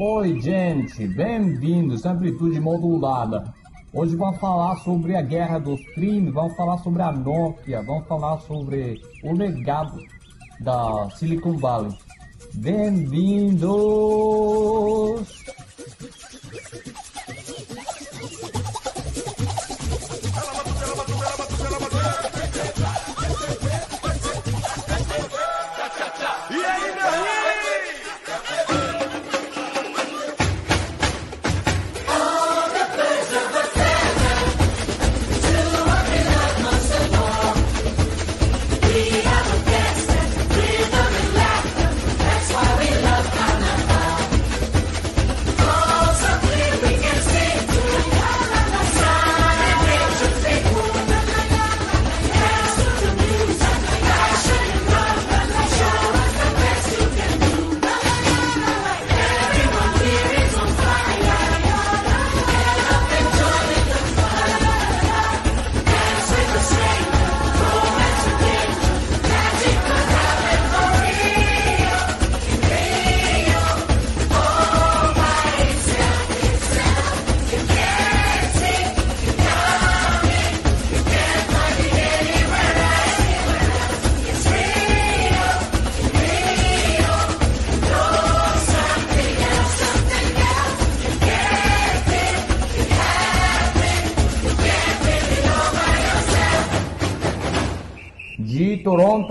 Oi, gente, bem-vindos à Amplitude Modulada. Hoje vamos falar sobre a guerra dos crimes, vamos falar sobre a Nokia, vamos falar sobre o legado da Silicon Valley. Bem-vindos!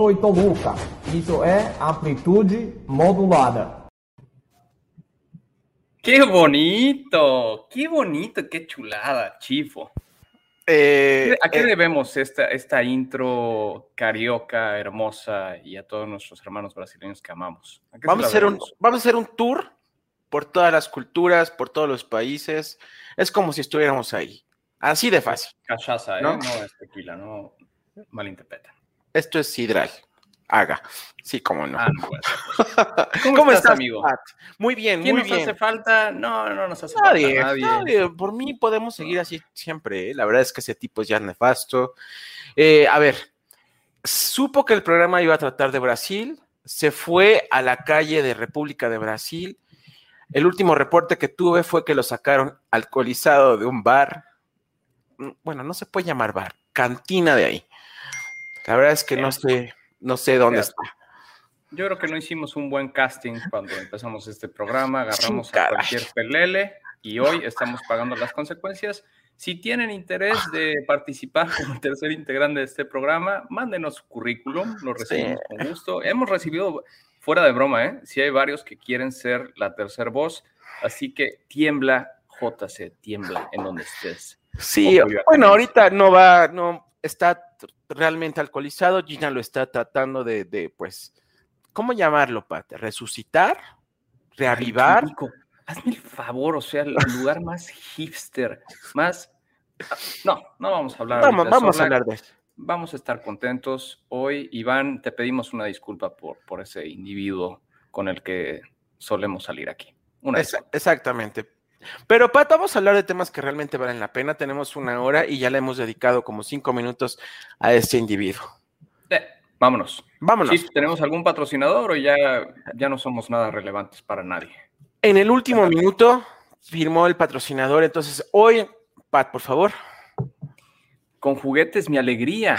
Toronto e Toluca. Isso é amplitude modulada. ¡Qué bonito! ¡Qué bonito! ¡Qué chulada, chifo! Eh, ¿A qué eh, debemos esta, esta intro carioca hermosa y a todos nuestros hermanos brasileños que amamos? ¿A vamos, a hacer un, vamos a hacer un tour por todas las culturas, por todos los países. Es como si estuviéramos ahí. Así de fácil. Cachaza, ¿eh? ¿no? No, es tequila, no malinterpreten. Esto es sidral. Haga. Sí, cómo no. Ah, no. ¿Cómo, estás, amigo? Pat? Muy bien, ¿Quién muy nos bien. hace falta? No, no nos hace Nadie, falta nadie. nadie. Por mí podemos seguir así siempre. ¿eh? La verdad es que ese tipo es ya nefasto. Eh, a ver, supo que el programa iba a tratar de Brasil, se fue a la calle de República de Brasil. El último reporte que tuve fue que lo sacaron alcoholizado de un bar. Mm, Bueno, no se puede llamar bar, cantina de ahí. La verdad es que no sé, no sé dónde está. Yo creo que no hicimos un buen casting cuando empezamos este programa, agarramos a cualquier pelele y hoy estamos pagando las consecuencias. Si tienen interés de participar como tercer integrante de este programa, mándenos su currículum, lo recibimos con gusto. Hemos recibido, fuera de broma, ¿eh? si hay varios que quieren ser la tercer voz, así que tiembla, JC, tiembla en donde estés. Sí, bueno, ahorita no va, no está realmente alcoholizado. Gina lo está tratando de, de, pues, ¿cómo llamarlo, Pat? ¿Resucitar? ¿Reavivar? Ay, hazme el favor, o sea, el lugar más hipster, más... No, no vamos a hablar. Vamos, ahorita vamos a hablar de eso. Vamos a estar contentos hoy. Iván, te pedimos una disculpa por, por ese individuo con el que solemos salir aquí. Una exactamente. Pero, Pat, vamos a hablar de temas que realmente valen la pena. Tenemos una hora y ya le hemos dedicado como cinco minutos a este individuo. Eh, vámonos. Vámonos. Sí, ¿Tenemos algún patrocinador o ya, ya no somos nada relevantes para nadie? En el último minuto firmó el patrocinador. Entonces, hoy, Pat, por favor. Con juguetes, mi alegría.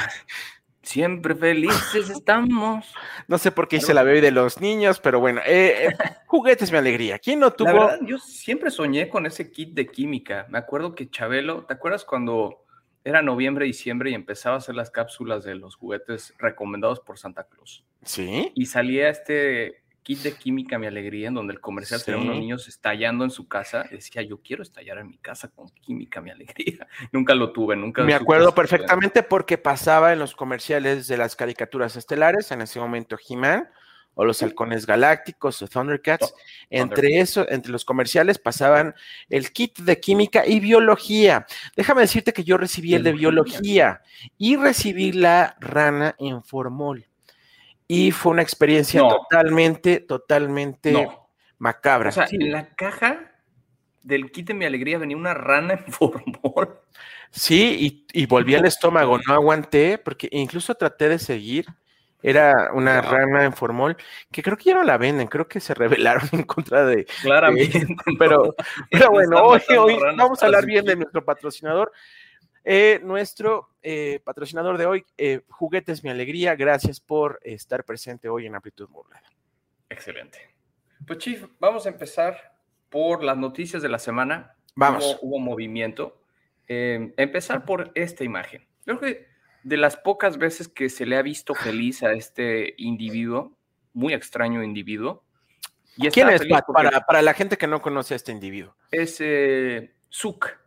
Siempre felices estamos. No sé por qué hice la bebé de los niños, pero bueno, eh, eh, juguetes mi alegría. ¿Quién no tuvo? La verdad, yo siempre soñé con ese kit de química. Me acuerdo que Chabelo, ¿te acuerdas cuando era noviembre, diciembre y empezaba a hacer las cápsulas de los juguetes recomendados por Santa Claus? Sí. Y salía este kit de química, mi alegría, en donde el comercial tenía unos Sí. niños estallando en su casa. Decía, yo quiero estallar en mi casa con química, mi alegría. Nunca lo tuve, nunca. Me acuerdo perfectamente porque pasaba en los comerciales de las caricaturas estelares, en ese momento He-Man o los halcones galácticos o Thundercats. Entre eso, entre los comerciales pasaban el kit de química y biología. Déjame decirte que yo recibí el de Biología. biología y recibí la rana en formol. Y fue una experiencia No. totalmente, totalmente No. macabra. O sea, Sí. en la caja del kit de mi alegría venía una rana en formol. Sí, y, y volví al estómago, no aguanté, porque incluso traté de seguir Era una rana en formol que creo que ya no la venden, creo que se rebelaron en contra de. Claramente. pero, pero bueno, hoy, hoy vamos a hablar bien de nuestro patrocinador. Eh, nuestro eh, patrocinador de hoy, eh, Juguetes Mi Alegría, gracias por estar presente hoy en Amplitud Modulada. Excelente. Pues Chief, vamos a empezar por las noticias de la semana. Vamos. Hubo, movimiento. empezar por esta imagen. Creo que de las pocas veces que se le ha visto feliz a este individuo, muy extraño individuo. Y ¿Quién es, para, para, la gente que no conoce a este individuo? Es eh, Zuck.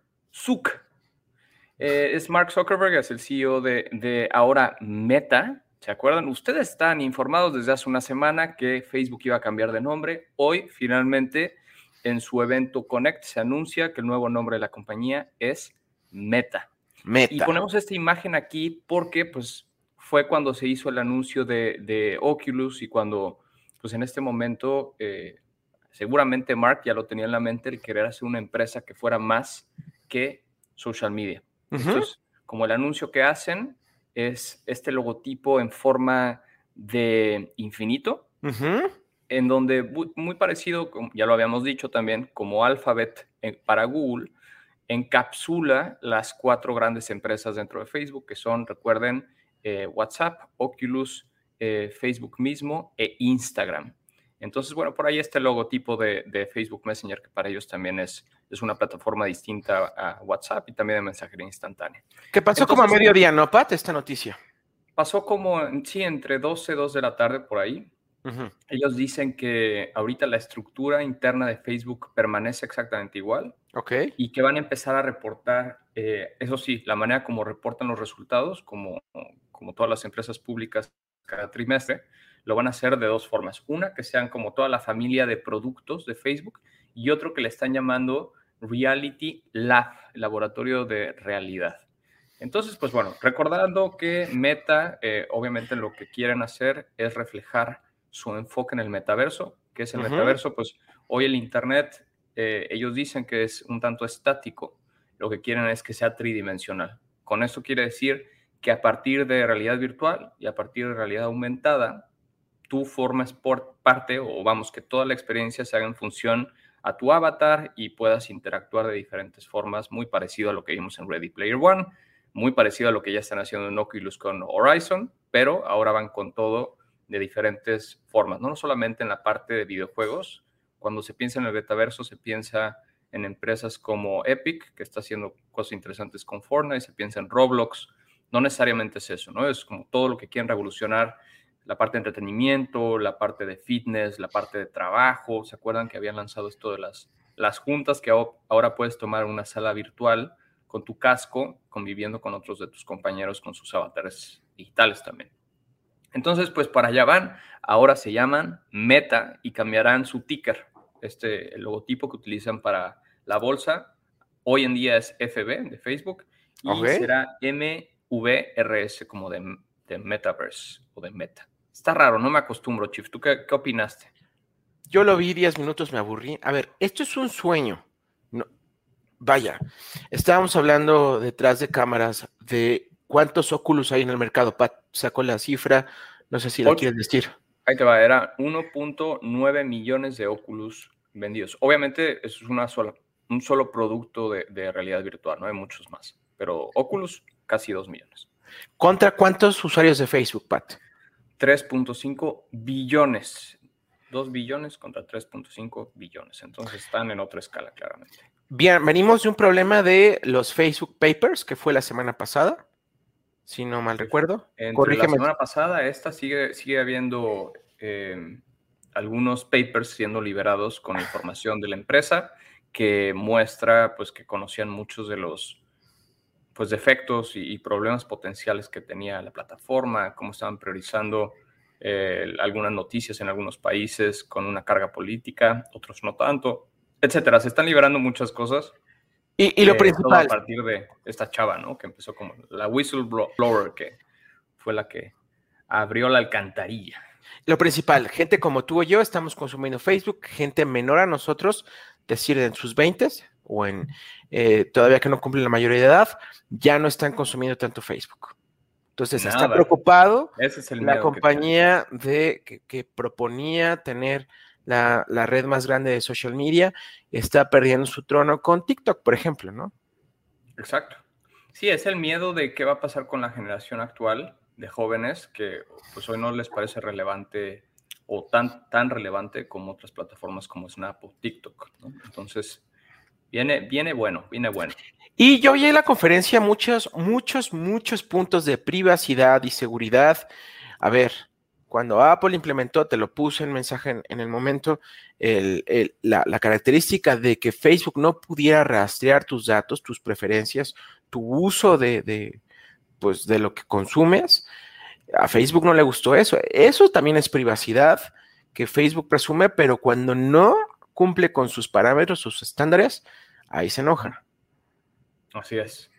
Eh, es Mark Zuckerberg, es el CEO de, de ahora Meta. ¿Se acuerdan? Ustedes están informados desde hace una semana que Facebook iba a cambiar de nombre. Hoy, finalmente, en su evento Connect, se anuncia que el nuevo nombre de la compañía es Meta. Y ponemos esta imagen aquí porque pues fue cuando se hizo el anuncio de, Oculus y cuando pues en este momento eh, seguramente Mark ya lo tenía en la mente el querer hacer una empresa que fuera más que social media. Entonces, como el anuncio que hacen es este logotipo en forma de infinito, en donde muy, parecido, ya lo habíamos dicho también, como Alphabet eh, para Google, encapsula las cuatro grandes empresas dentro de Facebook, que son, recuerden, eh, WhatsApp, Oculus, eh, Facebook mismo e Instagram. Entonces, bueno, por ahí este logotipo de, Facebook Messenger, que para ellos también es, es una plataforma distinta a WhatsApp y también de mensajería instantánea. ¿Qué pasó como a mediodía, no, Pat, esta noticia? Pasó como, sí, entre 12 y 2 de la tarde por ahí. Ellos dicen que ahorita la estructura interna de Facebook permanece exactamente igual. Ok. Y que van a empezar a reportar, eh, eso sí, la manera como reportan los resultados, como, como todas las empresas públicas cada trimestre, lo van a hacer de dos formas. Una, que sean como toda la familia de productos de Facebook y otro que le están llamando Reality Lab, laboratorio de realidad. Entonces, pues bueno, recordando que Meta, eh, obviamente lo que quieren hacer es reflejar su enfoque en el metaverso, que es el metaverso, pues hoy el Internet, eh, ellos dicen que es un tanto estático, lo que quieren es que sea tridimensional. Con esto quiere decir que a partir de realidad virtual y a partir de realidad aumentada, tú formas por parte o vamos, que toda la experiencia se haga en función a tu avatar y puedas interactuar de diferentes formas, muy parecido a lo que vimos en Ready Player One, muy parecido a lo que ya están haciendo en Oculus con Horizon, pero ahora van con todo de diferentes formas, no solamente en la parte de videojuegos. Cuando se piensa en el metaverso, se piensa en empresas como Epic, que está haciendo cosas interesantes con Fortnite, se piensa en Roblox. No necesariamente es eso, ¿no? Es como todo lo que quieren revolucionar, la parte de entretenimiento, la parte de fitness, la parte de trabajo. ¿Se acuerdan que habían lanzado esto de las, las juntas que ahora puedes tomar una sala virtual con tu casco, conviviendo con otros de tus compañeros con sus avatares digitales también? Entonces, pues para allá van. Ahora se llaman Meta y cambiarán su ticker. Este el logotipo que utilizan para la bolsa hoy en día es FB de Facebook y será MVRS como de, de, Metaverse o de Meta. Está raro, no me acostumbro, Chief. ¿Tú qué, qué opinaste? Yo lo vi 10 minutos, me aburrí. A ver, esto es un sueño. No, vaya, estábamos hablando detrás de cámaras de ¿Cuántos Oculus hay en el mercado? Pat sacó la cifra, no sé si la quieres decir. Ahí te va, era 1.9 millones de Oculus vendidos. Obviamente, eso es una sola, un solo producto de, realidad virtual, no hay muchos más. Pero Oculus, casi 2 millones. ¿Contra cuántos usuarios de Facebook, Pat? 3.5 billones. 2 billones contra 3.5 billones. Entonces están en otra escala, claramente. Bien, venimos de un problema de los Facebook Papers, que fue la semana pasada si no mal recuerdo. Entre la semana pasada, esta sigue, sigue habiendo eh, algunos papers siendo liberados con información de la empresa que muestra pues que conocían muchos de los pues defectos y, problemas potenciales que tenía la plataforma, cómo estaban priorizando eh, algunas noticias en algunos países con una carga política, otros no tanto, etcétera. Se están liberando muchas cosas y, lo principal. a partir de esta chava, ¿no? Que empezó como la whistleblower, que fue la que abrió la alcantarilla. Lo principal, gente como tú o yo estamos consumiendo Facebook, gente menor a nosotros, decir en sus 20 o en eh, todavía que no cumplen la mayoría de edad, ya no están consumiendo tanto Facebook. Entonces está preocupado Ese es el la compañía de que, proponía tener la, la, red más grande de social media, está perdiendo su trono con TikTok, por ejemplo, ¿no? Exacto. Sí, es el miedo de qué va a pasar con la generación actual de jóvenes que pues hoy no les parece relevante o tan, tan relevante como otras plataformas como Snap o TikTok. Entonces, viene, viene bueno, viene bueno. Y yo oí en la conferencia muchos, muchos, muchos puntos de privacidad y seguridad. A ver, cuando Apple implementó, te lo puse en mensaje en, el momento, la, característica de que Facebook no pudiera rastrear tus datos, tus preferencias, tu uso de, de, pues, de lo que consumes, a Facebook no le gustó eso. Eso también es privacidad que Facebook presume, pero cuando no cumple con sus parámetros, sus estándares, ahí se enoja. Así es.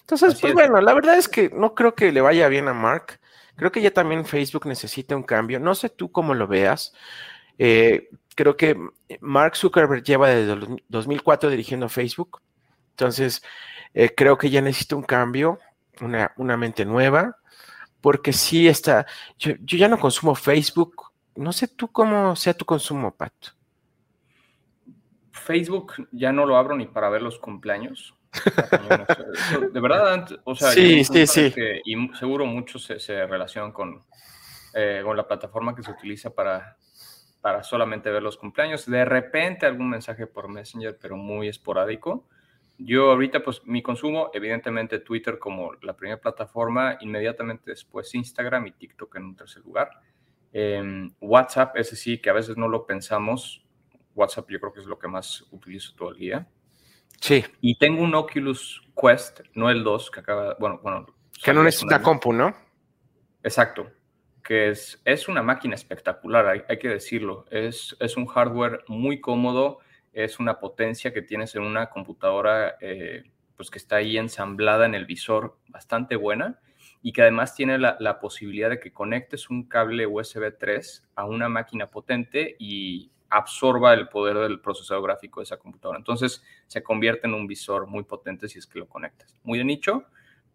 Entonces, pues bueno, la verdad es que no creo que le vaya bien a Mark. Creo que ya también Facebook necesita un cambio. No sé tú cómo lo veas. Eh, creo que Mark Zuckerberg lleva desde 2004 dirigiendo Facebook. Entonces, eh, creo que ya necesita un cambio, una, una mente nueva porque sí está, yo, ya no consumo Facebook, no sé tú cómo sea tu consumo, Pat. Facebook ya no lo abro ni para ver los cumpleaños. De verdad, o sea, sí, sí, sí. y seguro muchos se, relacionan con, eh, con la plataforma que se utiliza para, para solamente ver los cumpleaños. De repente algún mensaje por Messenger, pero muy esporádico. Yo ahorita, pues mi consumo, evidentemente Twitter como la primera plataforma, inmediatamente después Instagram y TikTok en un tercer lugar. Em, WhatsApp, ese sí, que a veces no lo pensamos. WhatsApp yo creo que es lo que más utilizo todo el día. Sí. Y tengo un Oculus Quest, no el 2, que acaba, bueno, bueno. Que no necesita compu, ¿no? Exacto. Que es, es una máquina espectacular, hay, hay que decirlo. Es, es un hardware muy cómodo es una potencia que tienes en una computadora eh, pues que está ahí ensamblada en el visor bastante buena y que además tiene la, posibilidad de que conectes un cable USB 3 a una máquina potente y absorba el poder del procesador gráfico de esa computadora. Entonces se convierte en un visor muy potente si es que lo conectas. Muy de nicho,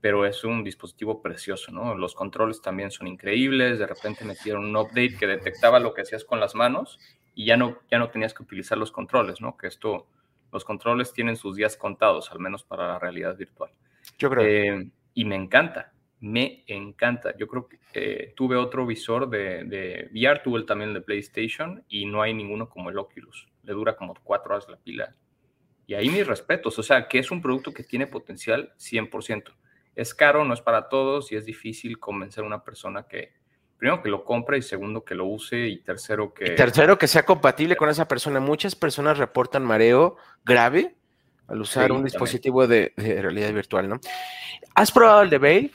pero es un dispositivo precioso, ¿no? Los controles también son increíbles. De repente metieron un update que detectaba lo que hacías con las manos y ya no, ya no tenías que utilizar los controles, ¿no? Que esto, los controles tienen sus días contados, al menos para la realidad virtual. Yo creo. Eh, y me encanta, me encanta. Yo creo que eh, tuve otro visor de, de, VR, tuve el, también el de PlayStation y no hay ninguno como el Oculus. Le dura como cuatro horas la pila. Y ahí mis respetos, o sea, que es un producto que tiene potencial 100%. Es caro, no es para todos y es difícil convencer a una persona que, primero que lo compre y segundo que lo use y tercero que... tercero que sea compatible con esa persona. Muchas personas reportan mareo grave al usar un dispositivo de, realidad virtual, ¿no? ¿Has probado el de Valve?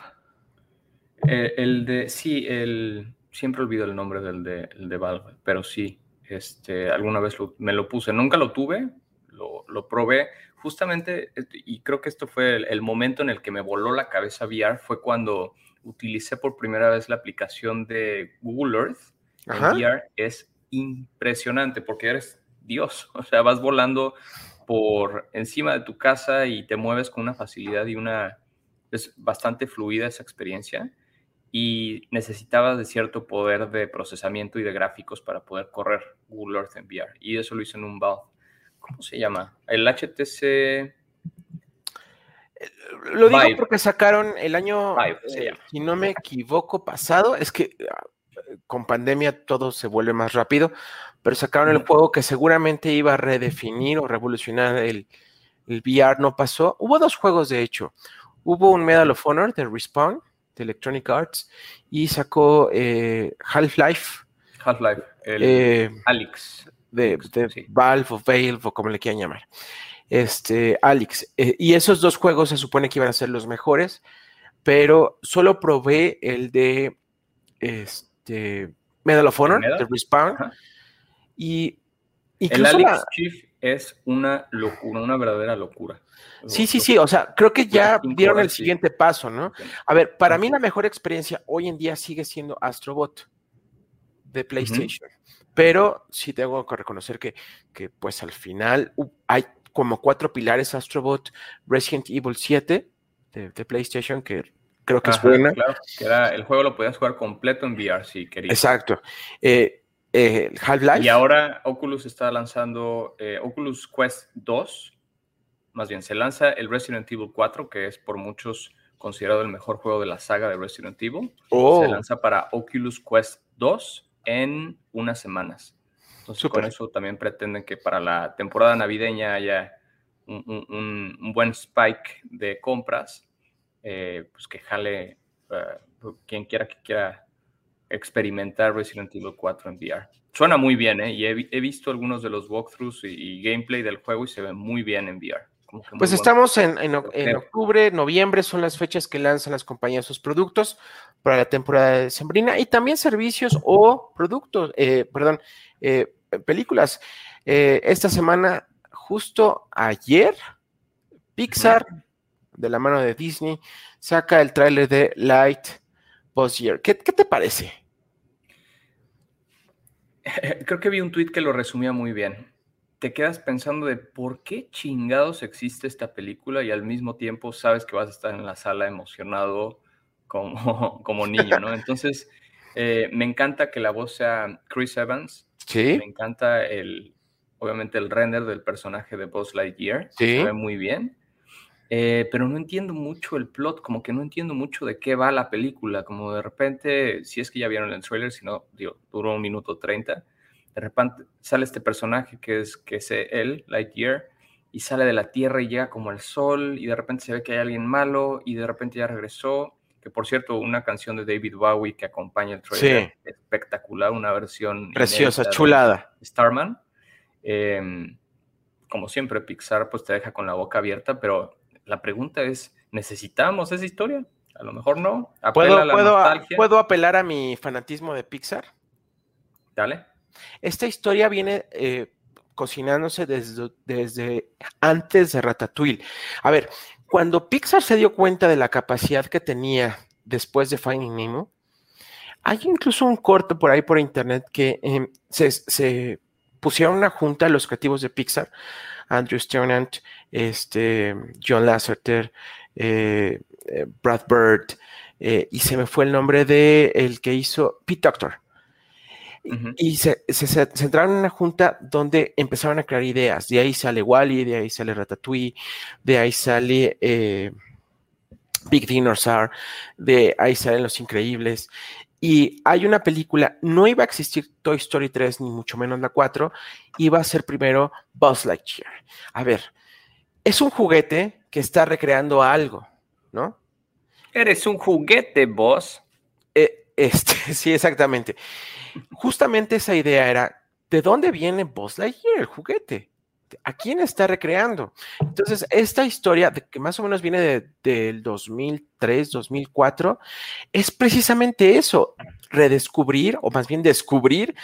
Eh, el de, sí, el, siempre olvido el nombre del de, el de Valve, pero sí, este, alguna vez me lo puse, nunca lo tuve, lo, lo, probé, justamente, y creo que esto fue el, el momento en el que me voló la cabeza VR, fue cuando utilicé por primera vez la aplicación de Google Earth. VR, es impresionante porque eres Dios, o sea, vas volando por encima de tu casa y te mueves con una facilidad y una... Es bastante fluida esa experiencia y necesitabas de cierto poder de procesamiento y de gráficos para poder correr Google Earth en VR. Y eso lo hice en un Valve. ¿Cómo se llama? El HTC lo digo porque sacaron el año, eh, si no me equivoco, pasado. Es que ah, con pandemia todo se vuelve más rápido, pero sacaron el juego que seguramente iba a redefinir o revolucionar el, el VR. No pasó. Hubo dos juegos, de hecho. Hubo un Medal of Honor de Respawn, de Electronic Arts, y sacó eh, Half-Life. Half-Life, el eh, Alex. De, Valve o Valve o como le quieran llamar este, Alex. Eh, y esos dos juegos se supone que iban a ser los mejores, pero solo probé el de este, Medal of Honor, de Respawn. Y el Alex Chief es una locura, una verdadera locura. Sí, sí, sí, o sea, creo que ya dieron el siguiente paso, ¿no? A ver, para mí la mejor experiencia hoy en día sigue siendo Astrobot de PlayStation, pero sí tengo que reconocer que, que pues al final hay como cuatro pilares Astrobot, Resident Evil 7 de, PlayStation, que creo que es buena. Claro, que era, el juego lo podías jugar completo en VR si querías. Exacto. Eh, eh, Half-Life. Y ahora Oculus está lanzando eh, Oculus Quest 2. Más bien, se lanza el Resident Evil 4, que es por muchos considerado el mejor juego de la saga de Resident Evil. Oh. Se lanza para Oculus Quest 2 en unas semanas. Entonces, con eso también pretenden que para la temporada navideña haya un, buen spike de compras, eh, pues que jale uh, quien quiera que quiera experimentar Resident Evil 4 en VR. Suena muy bien, ¿eh? Y he, visto algunos de los walkthroughs y, gameplay del juego y se ve muy bien en VR. Pues estamos en, en, octubre, noviembre, son las fechas que lanzan las compañías sus productos para la temporada de Sembrina y también servicios o productos, eh, perdón, eh, películas. Eh, esta semana, justo ayer, Pixar, de la mano de Disney, saca el tráiler de Light Boss Year. ¿Qué, ¿Qué te parece? Creo que vi un tweet que lo resumía muy bien te quedas pensando de por qué chingados existe esta película y al mismo tiempo sabes que vas a estar en la sala emocionado como, como niño, ¿no? Entonces, eh, me encanta que la voz sea Chris Evans. Sí. Me encanta el, obviamente, el render del personaje de Buzz Lightyear. Sí. Se ve muy bien. Eh, pero no entiendo mucho el plot, como que no entiendo mucho de qué va la película, como de repente, si es que ya vieron el trailer, si no, digo, duró un minuto treinta, de repente sale este personaje que es, que es él, Lightyear, y sale de la Tierra y llega como al Sol, y de repente se ve que hay alguien malo, y de repente ya regresó. Que por cierto, una canción de David Bowie que acompaña el trailer, espectacular, una versión preciosa, chulada. Starman. Em, como siempre, Pixar pues te deja con la boca abierta, pero la pregunta es, ¿necesitamos esa historia? A lo mejor no. ¿Puedo, ¿Puedo apelar a mi fanatismo de Pixar? Dale. Esta historia viene eh, cocinándose desde, desde antes de Ratatouille. A ver, cuando Pixar se dio cuenta de la capacidad que tenía después de Finding Nemo, hay incluso un corte por ahí por internet que em, se, pusieron una junta los creativos de Pixar, Andrew Sternant, este, John Lasseter, eh, eh, Brad Bird, y se me fue el nombre de el que hizo Pete Doctor. Y se, centraron en una junta donde empezaron a crear ideas. De ahí sale Wally, de ahí sale Ratatouille, de ahí sale eh, Big Dinosaur, de ahí salen Los Increíbles. Y hay una película, no iba a existir Toy Story 3, ni mucho menos la 4, iba a ser primero Buzz Lightyear. A ver, es un juguete que está recreando algo, ¿no? Eres un juguete, Buzz. Eh, este, sí, exactamente justamente esa idea era, ¿de dónde viene Buzz Lightyear, el juguete? ¿A quién está recreando? Entonces, esta historia, de que más o menos viene del 2003, 2004, es precisamente eso, redescubrir, o más bien descubrir,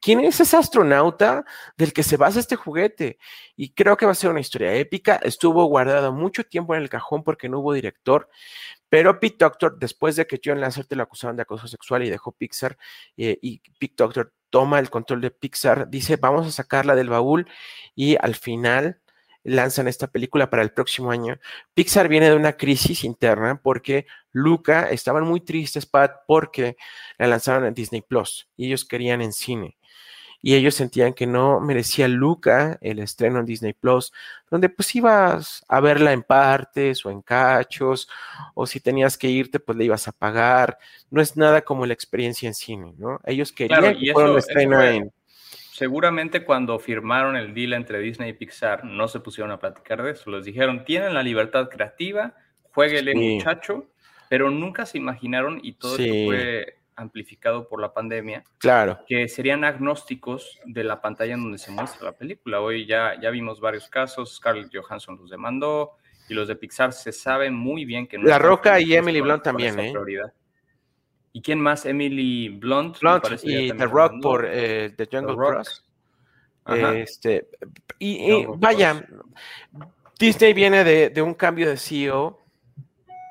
quién es ese astronauta del que se basa este juguete. Y creo que va a ser una historia épica. Estuvo guardado mucho tiempo en el cajón porque no hubo director, pero Pete Doctor, después de que John Lasseter lo acusaron de acoso sexual y dejó Pixar, eh, y Pete Doctor toma el control de Pixar, dice, vamos a sacarla del baúl y al final lanzan esta película para el próximo año. Pixar viene de una crisis interna porque Luca estaban muy tristes, Pat, porque la lanzaron en Disney Plus y ellos querían en cine y ellos sentían que no merecía Luca el estreno en Disney Plus, donde pues ibas a verla en partes o en cachos, o si tenías que irte, pues le ibas a pagar. No es nada como la experiencia en cine, ¿no? Ellos querían que fuera un estreno en. Seguramente cuando firmaron el deal entre Disney y Pixar, no se pusieron a platicar de eso. Les dijeron, tienen la libertad creativa, jueguele muchacho, pero nunca se imaginaron y todo esto fue amplificado por la pandemia. Claro. Que serían agnósticos de la pantalla en donde se muestra la película. Hoy ya, ya vimos varios casos, Scarlett Johansson los demandó y los de Pixar se sabe muy bien que no La Roca y Emily Blunt también, ¿eh? ¿Y quién más? Emily Blunt. Blunt y The Rock por eh, The Jungle Cross. Este, y, vaya, Disney viene de, de un cambio de CEO,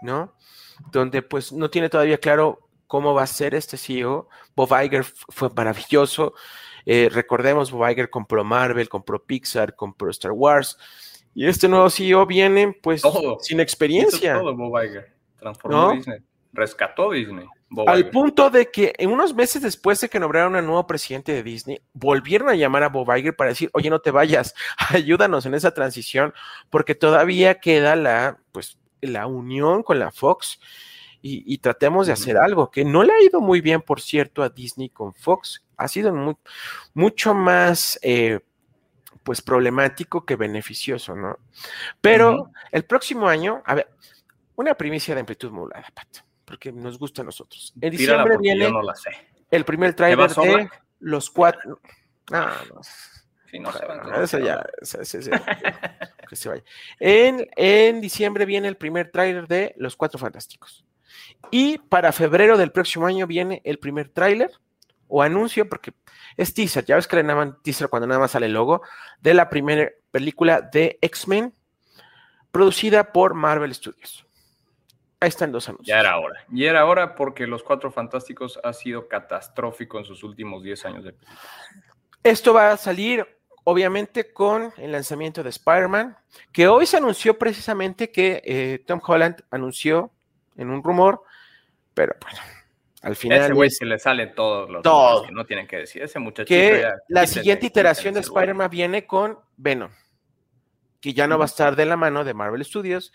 ¿no? Donde pues no tiene todavía claro cómo va a ser este CEO. Bob Iger fue maravilloso. Eh, recordemos, Bob Iger compró Marvel, compró Pixar, compró Star Wars. Y este nuevo CEO viene, pues, sin experiencia. todo Bob Iger. Transformó Disney. rescató Disney. Al punto de que en unos meses después de que nombraron a nuevo presidente de Disney, volvieron a llamar a Bob Iger para decir, oye, no te vayas, ayúdanos en esa transición, porque todavía queda la, pues, la unión con la Fox y, tratemos de hacer algo, que no le ha ido muy bien, por cierto, a Disney con Fox, ha sido mucho más... Eh, pues problemático que beneficioso, ¿no? Pero el próximo año, a ver, una primicia de amplitud modulada, Pat porque nos gusta a nosotros. En diciembre viene el primer trailer de los cuatro. No, no. Sí, no, eso ya, que se vaya. En, en, diciembre viene el primer tráiler de Los Cuatro Fantásticos. Y para febrero del próximo año viene el primer tráiler o anuncio, porque es teaser, ya ves que le llaman teaser cuando nada más sale el logo, de la primera película de X-Men, producida por Marvel Studios. Ahí están dos anuncios. Ya era hora. Y era hora porque Los Cuatro Fantásticos ha sido catastrófico en sus últimos 10 años de película. Esto va a salir, obviamente, con el lanzamiento de Spider-Man, que hoy se anunció precisamente que eh, Tom Holland anunció en un rumor, pero bueno, al final. Ese güey se le sale todos los todo. que no tienen que decir. Ese muchachito. Que la siguiente iteración de Spider-Man viene con Venom, que ya no va a estar de la mano de Marvel Studios.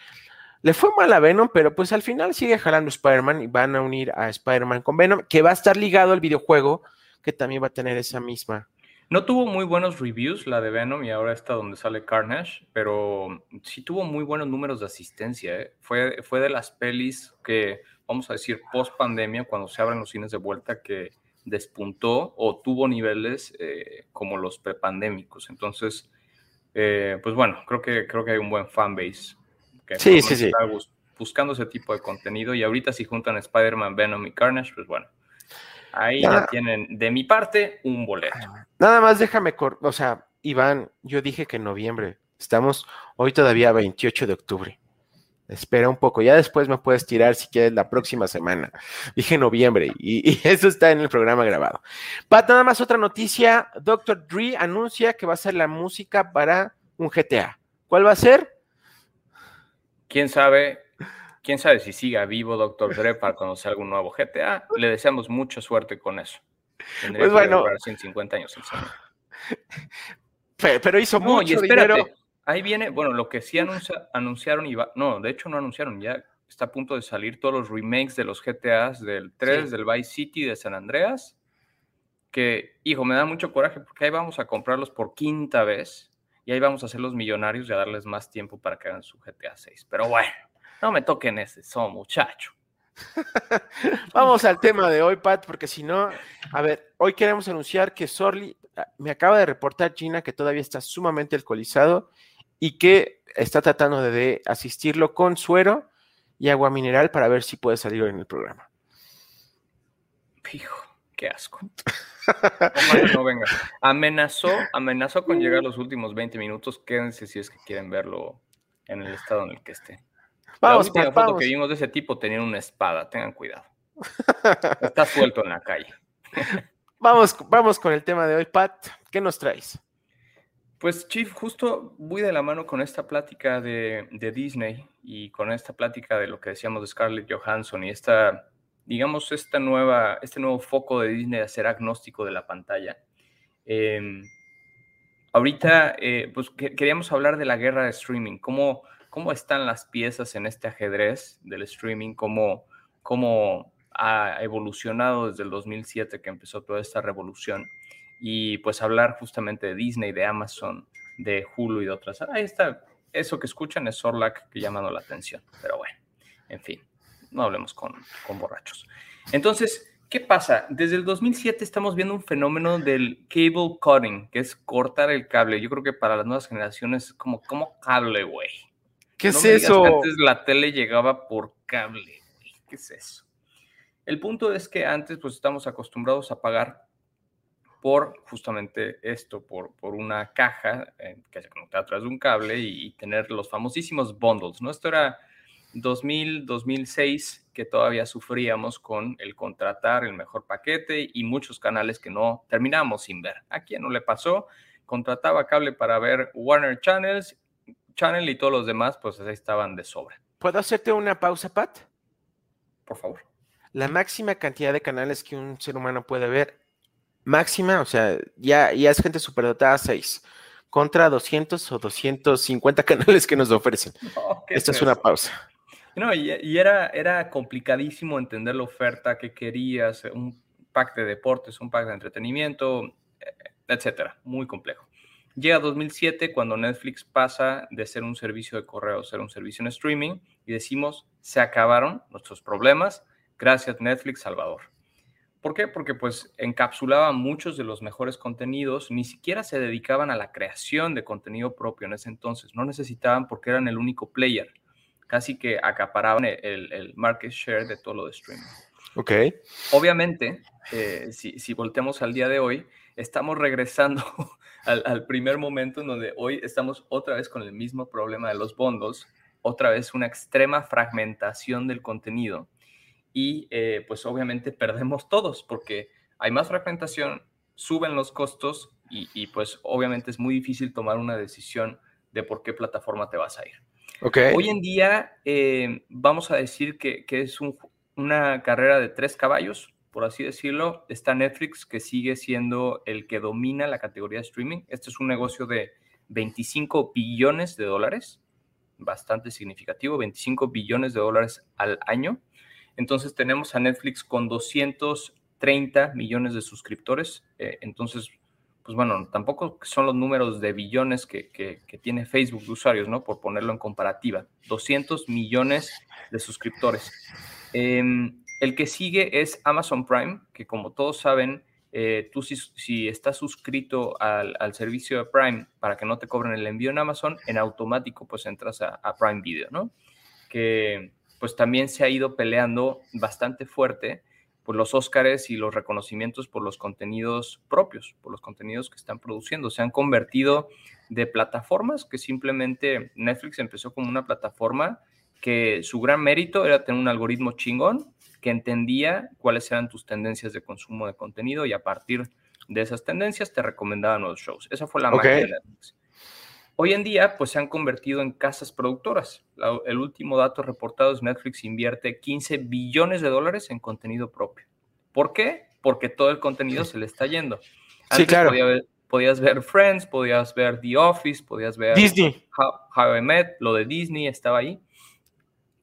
Le fue mal a Venom, pero pues al final sigue jalando Spider-Man y van a unir a Spider-Man con Venom, que va a estar ligado al videojuego, que también va a tener esa misma. No tuvo muy buenos reviews la de Venom y ahora está donde sale Carnage, pero sí tuvo muy buenos números de asistencia. ¿eh? Fue, fue de las pelis que, vamos a decir, post pandemia, cuando se abren los cines de vuelta, que despuntó o tuvo niveles eh, como los prepandémicos. Entonces, eh, pues bueno, creo que, creo que hay un buen fanbase sí, sí, sí. buscando ese tipo de contenido. Y ahorita si juntan Spider-Man, Venom y Carnage, pues bueno, ahí ya tienen de mi parte un boleto. Nada más déjame, o sea, Iván, yo dije que en noviembre, estamos hoy todavía 28 de octubre. Espera un poco, ya después me puedes tirar si quieres la próxima semana. Dije noviembre y, y, eso está en el programa grabado. Pat, nada más otra noticia. Dr. Dre anuncia que va a ser la música para un GTA. ¿Cuál va a ser? quién sabe, quién sabe si siga vivo Dr. Dre para conocer algún nuevo GTA. Le deseamos mucha suerte con eso. Tendría pues bueno. 150 años Pero, hizo mucho dinero. Ahí viene, bueno, lo que sí anunciaron y no, de hecho no anunciaron, ya está a punto de salir todos los remakes de los GTAs del 3, del Vice City, de San Andreas, que, hijo, me da mucho coraje porque ahí vamos a comprarlos por quinta vez y ahí vamos a ser los millonarios y a darles más tiempo para que hagan su GTA 6. Pero bueno, no me toquen ese son muchacho. vamos al tema de hoy, Pat, porque si no, a ver, hoy queremos anunciar que Sorli, ah, me acaba de reportar Gina que todavía está sumamente alcoholizado y que está tratando de asistirlo con suero y agua mineral para ver si puede salir hoy en el programa. Hijo, qué asco. no venga. Amenazó, amenazó con llegar los últimos 20 minutos. Quédense si es que quieren verlo en el estado en el que esté. Vamos, la última foto que vimos de ese tipo tenía una espada, tengan cuidado. Está suelto en la calle. vamos, vamos con el tema de hoy, Pat. ¿Qué nos traes? Pues, Chief, justo voy de la mano con esta plática de, de Disney y con esta plática de lo que decíamos de Scarlett Johansson y esta digamos, esta nueva, este nuevo foco de Disney de ser agnóstico de la pantalla. Em, ahorita, eh, pues queríamos hablar de la guerra de streaming, cómo, cómo están las piezas en este ajedrez del streaming, cómo, ha evolucionado desde el 2007 que empezó toda esta revolución y pues hablar justamente de Disney, de Amazon, de Hulu y de otras. Ahí está, eso que escuchan es Sorlac que llamando la atención, pero bueno, en fin no hablemos con, borrachos. Entonces, ¿qué pasa? Desde el 2007 estamos viendo un fenómeno del cable cutting, que es cortar el cable. Yo creo que para las nuevas generaciones es como, ¿cómo cable, güey? ¿Qué es eso? Antes la tele llegaba por cable, güey. ¿Qué es eso? El punto es que antes pues estamos acostumbrados a pagar por justamente esto, por, por una caja eh, que se conecta a través de un cable y, y, tener los famosísimos bundles, ¿no? Esto era 2000, 2006, que todavía sufríamos con el contratar el mejor paquete y muchos canales que no terminamos sin ver. ¿A quién no le pasó? Contrataba cable para ver Warner Channels, Channel y todos los demás, pues ahí estaban de sobra. ¿Puedo hacerte una pausa, Pat? por favor. La máxima cantidad de canales que un ser humano puede ver, máxima, o sea, ya, ya es gente superdotada, 6, contra 200 o 250 canales que nos ofrecen. Esta es, una pausa. No, y, era, era complicadísimo entender la oferta que querías, un pack de deportes, un pack de entretenimiento, eh, etcétera. Muy complejo. Llega 2007 cuando Netflix pasa de ser un servicio de correo a ser un servicio en streaming y decimos, se acabaron nuestros problemas, gracias Netflix Salvador. ¿Por qué? Porque pues encapsulaba muchos de los mejores contenidos, ni siquiera se dedicaban a la creación de contenido propio en ese entonces, no necesitaban porque eran el único player, casi que acaparaban el, market share de todo lo de streaming. Ok. Obviamente, eh, si, si volteamos al día de hoy, estamos regresando al, primer momento en donde hoy estamos otra vez con el mismo problema de los bundles, otra vez una extrema fragmentación del contenido y eh, pues obviamente perdemos todos porque hay más fragmentación, suben los costos y, pues obviamente es muy difícil tomar una decisión de por qué plataforma te vas a ir. Okay. Hoy en día eh, vamos a decir que, es una carrera de tres caballos, por así decirlo, está Netflix, que sigue siendo el que domina la categoría de streaming. Este es un negocio de 25 billones de dólares, bastante significativo, 25 billones de dólares al año. Entonces tenemos a Netflix con 230 millones de suscriptores. Eh, entonces, pues bueno, tampoco son los números de billones que, tiene Facebook de usuarios, ¿no? Por ponerlo en comparativa. 200 millones de suscriptores. Em, el que sigue es Amazon Prime, que como todos saben, eh, tú si, estás suscrito al, servicio de Prime para que no te cobren el envío en Amazon, en automático pues entras a, Prime Video, ¿no? Que pues también se ha ido peleando bastante fuerte por los Óscares y los reconocimientos por los contenidos propios, por los contenidos que están produciendo. Se han convertido de plataformas que simplemente Netflix empezó como una plataforma que su gran mérito era tener un algoritmo chingón que entendía cuáles eran tus tendencias de consumo de contenido y a partir de esas tendencias te recomendaba nuevos shows. Esa fue la magia de Netflix. Hoy en día, pues se han convertido en casas productoras. el último dato reportado es Netflix invierte 15 billones de dólares en contenido propio. ¿Por qué? Porque todo el contenido se le está yendo. sí, claro. podías ver Friends, podías ver The Office, podías ver Disney. How, I Met, lo de Disney estaba ahí.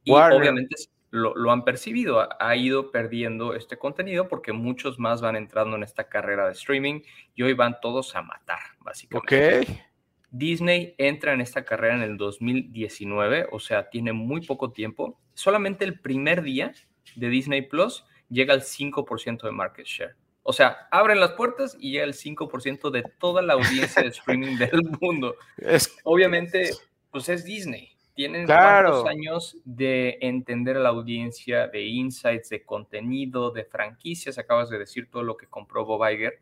Y obviamente lo, han percibido, ha, ido perdiendo este contenido porque muchos más van entrando en esta carrera de streaming y hoy van todos a matar, básicamente. Disney entra en esta carrera en el 2019, o sea, tiene muy poco tiempo. Solamente el primer día de Disney Plus llega al 5% de market share. O sea, abren las puertas y llega el 5% de toda la audiencia de streaming del mundo. Es... Obviamente, pues es Disney. Tienen claro. años de entender a la audiencia, de insights, de contenido, de franquicias. Acabas de decir todo lo que compró Bob Iger.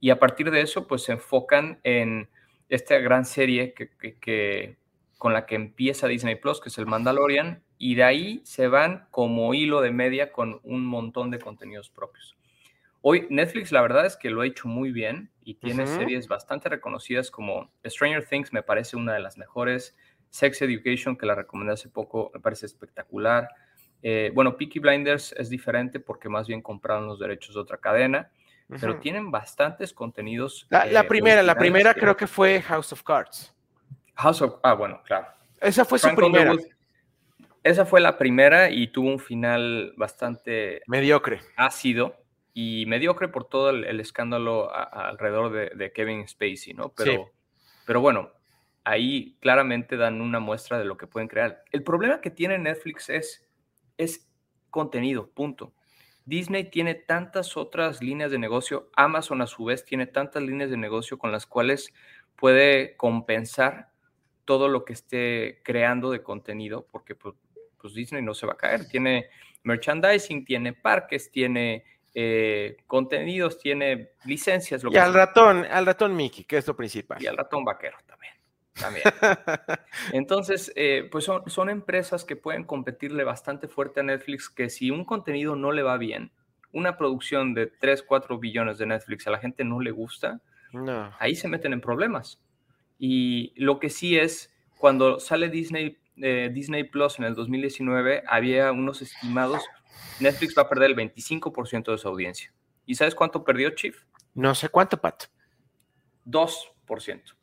Y a partir de eso, pues se enfocan en esta gran serie que, con la que empieza Disney Plus, que es el Mandalorian, y de ahí se van como hilo de media con un montón de contenidos propios. Hoy Netflix la verdad es que lo ha hecho muy bien y tiene series bastante reconocidas como Stranger Things me parece una de las mejores, Sex Education, que la recomendé hace poco, me parece espectacular. Eh, bueno, Peaky Blinders es diferente porque más bien compraron los derechos de otra cadena, pero tienen bastantes contenidos. La, eh, primera, la primera creo que fue House of Cards. House of, ah, bueno, claro. Esa fue su primera. esa fue la primera y tuvo un final bastante mediocre, ácido y mediocre por todo el, escándalo alrededor de, Kevin Spacey, ¿no? Pero, pero bueno, ahí claramente dan una muestra de lo que pueden crear. El problema que tiene Netflix es, es contenido, punto. Disney tiene tantas otras líneas de negocio, Amazon a su vez tiene tantas líneas de negocio con las cuales puede compensar todo lo que esté creando de contenido, porque pues, pues Disney no se va a caer. Tiene merchandising, tiene parques, tiene eh, contenidos, tiene licencias. y al ratón, al ratón Mickey, que es lo principal. Y al ratón vaquero también. Entonces, eh, pues son, son empresas que pueden competirle bastante fuerte a Netflix, que si un contenido no le va bien, una producción de 3, 4 billones de Netflix a la gente no le gusta, ahí se meten en problemas. Y lo que sí es, cuando sale Disney eh, Disney Plus en el 2019 había unos estimados, Netflix va a perder el 25% de su audiencia. ¿Y sabes cuánto perdió Chief? No sé cuánto, Pat. 2%.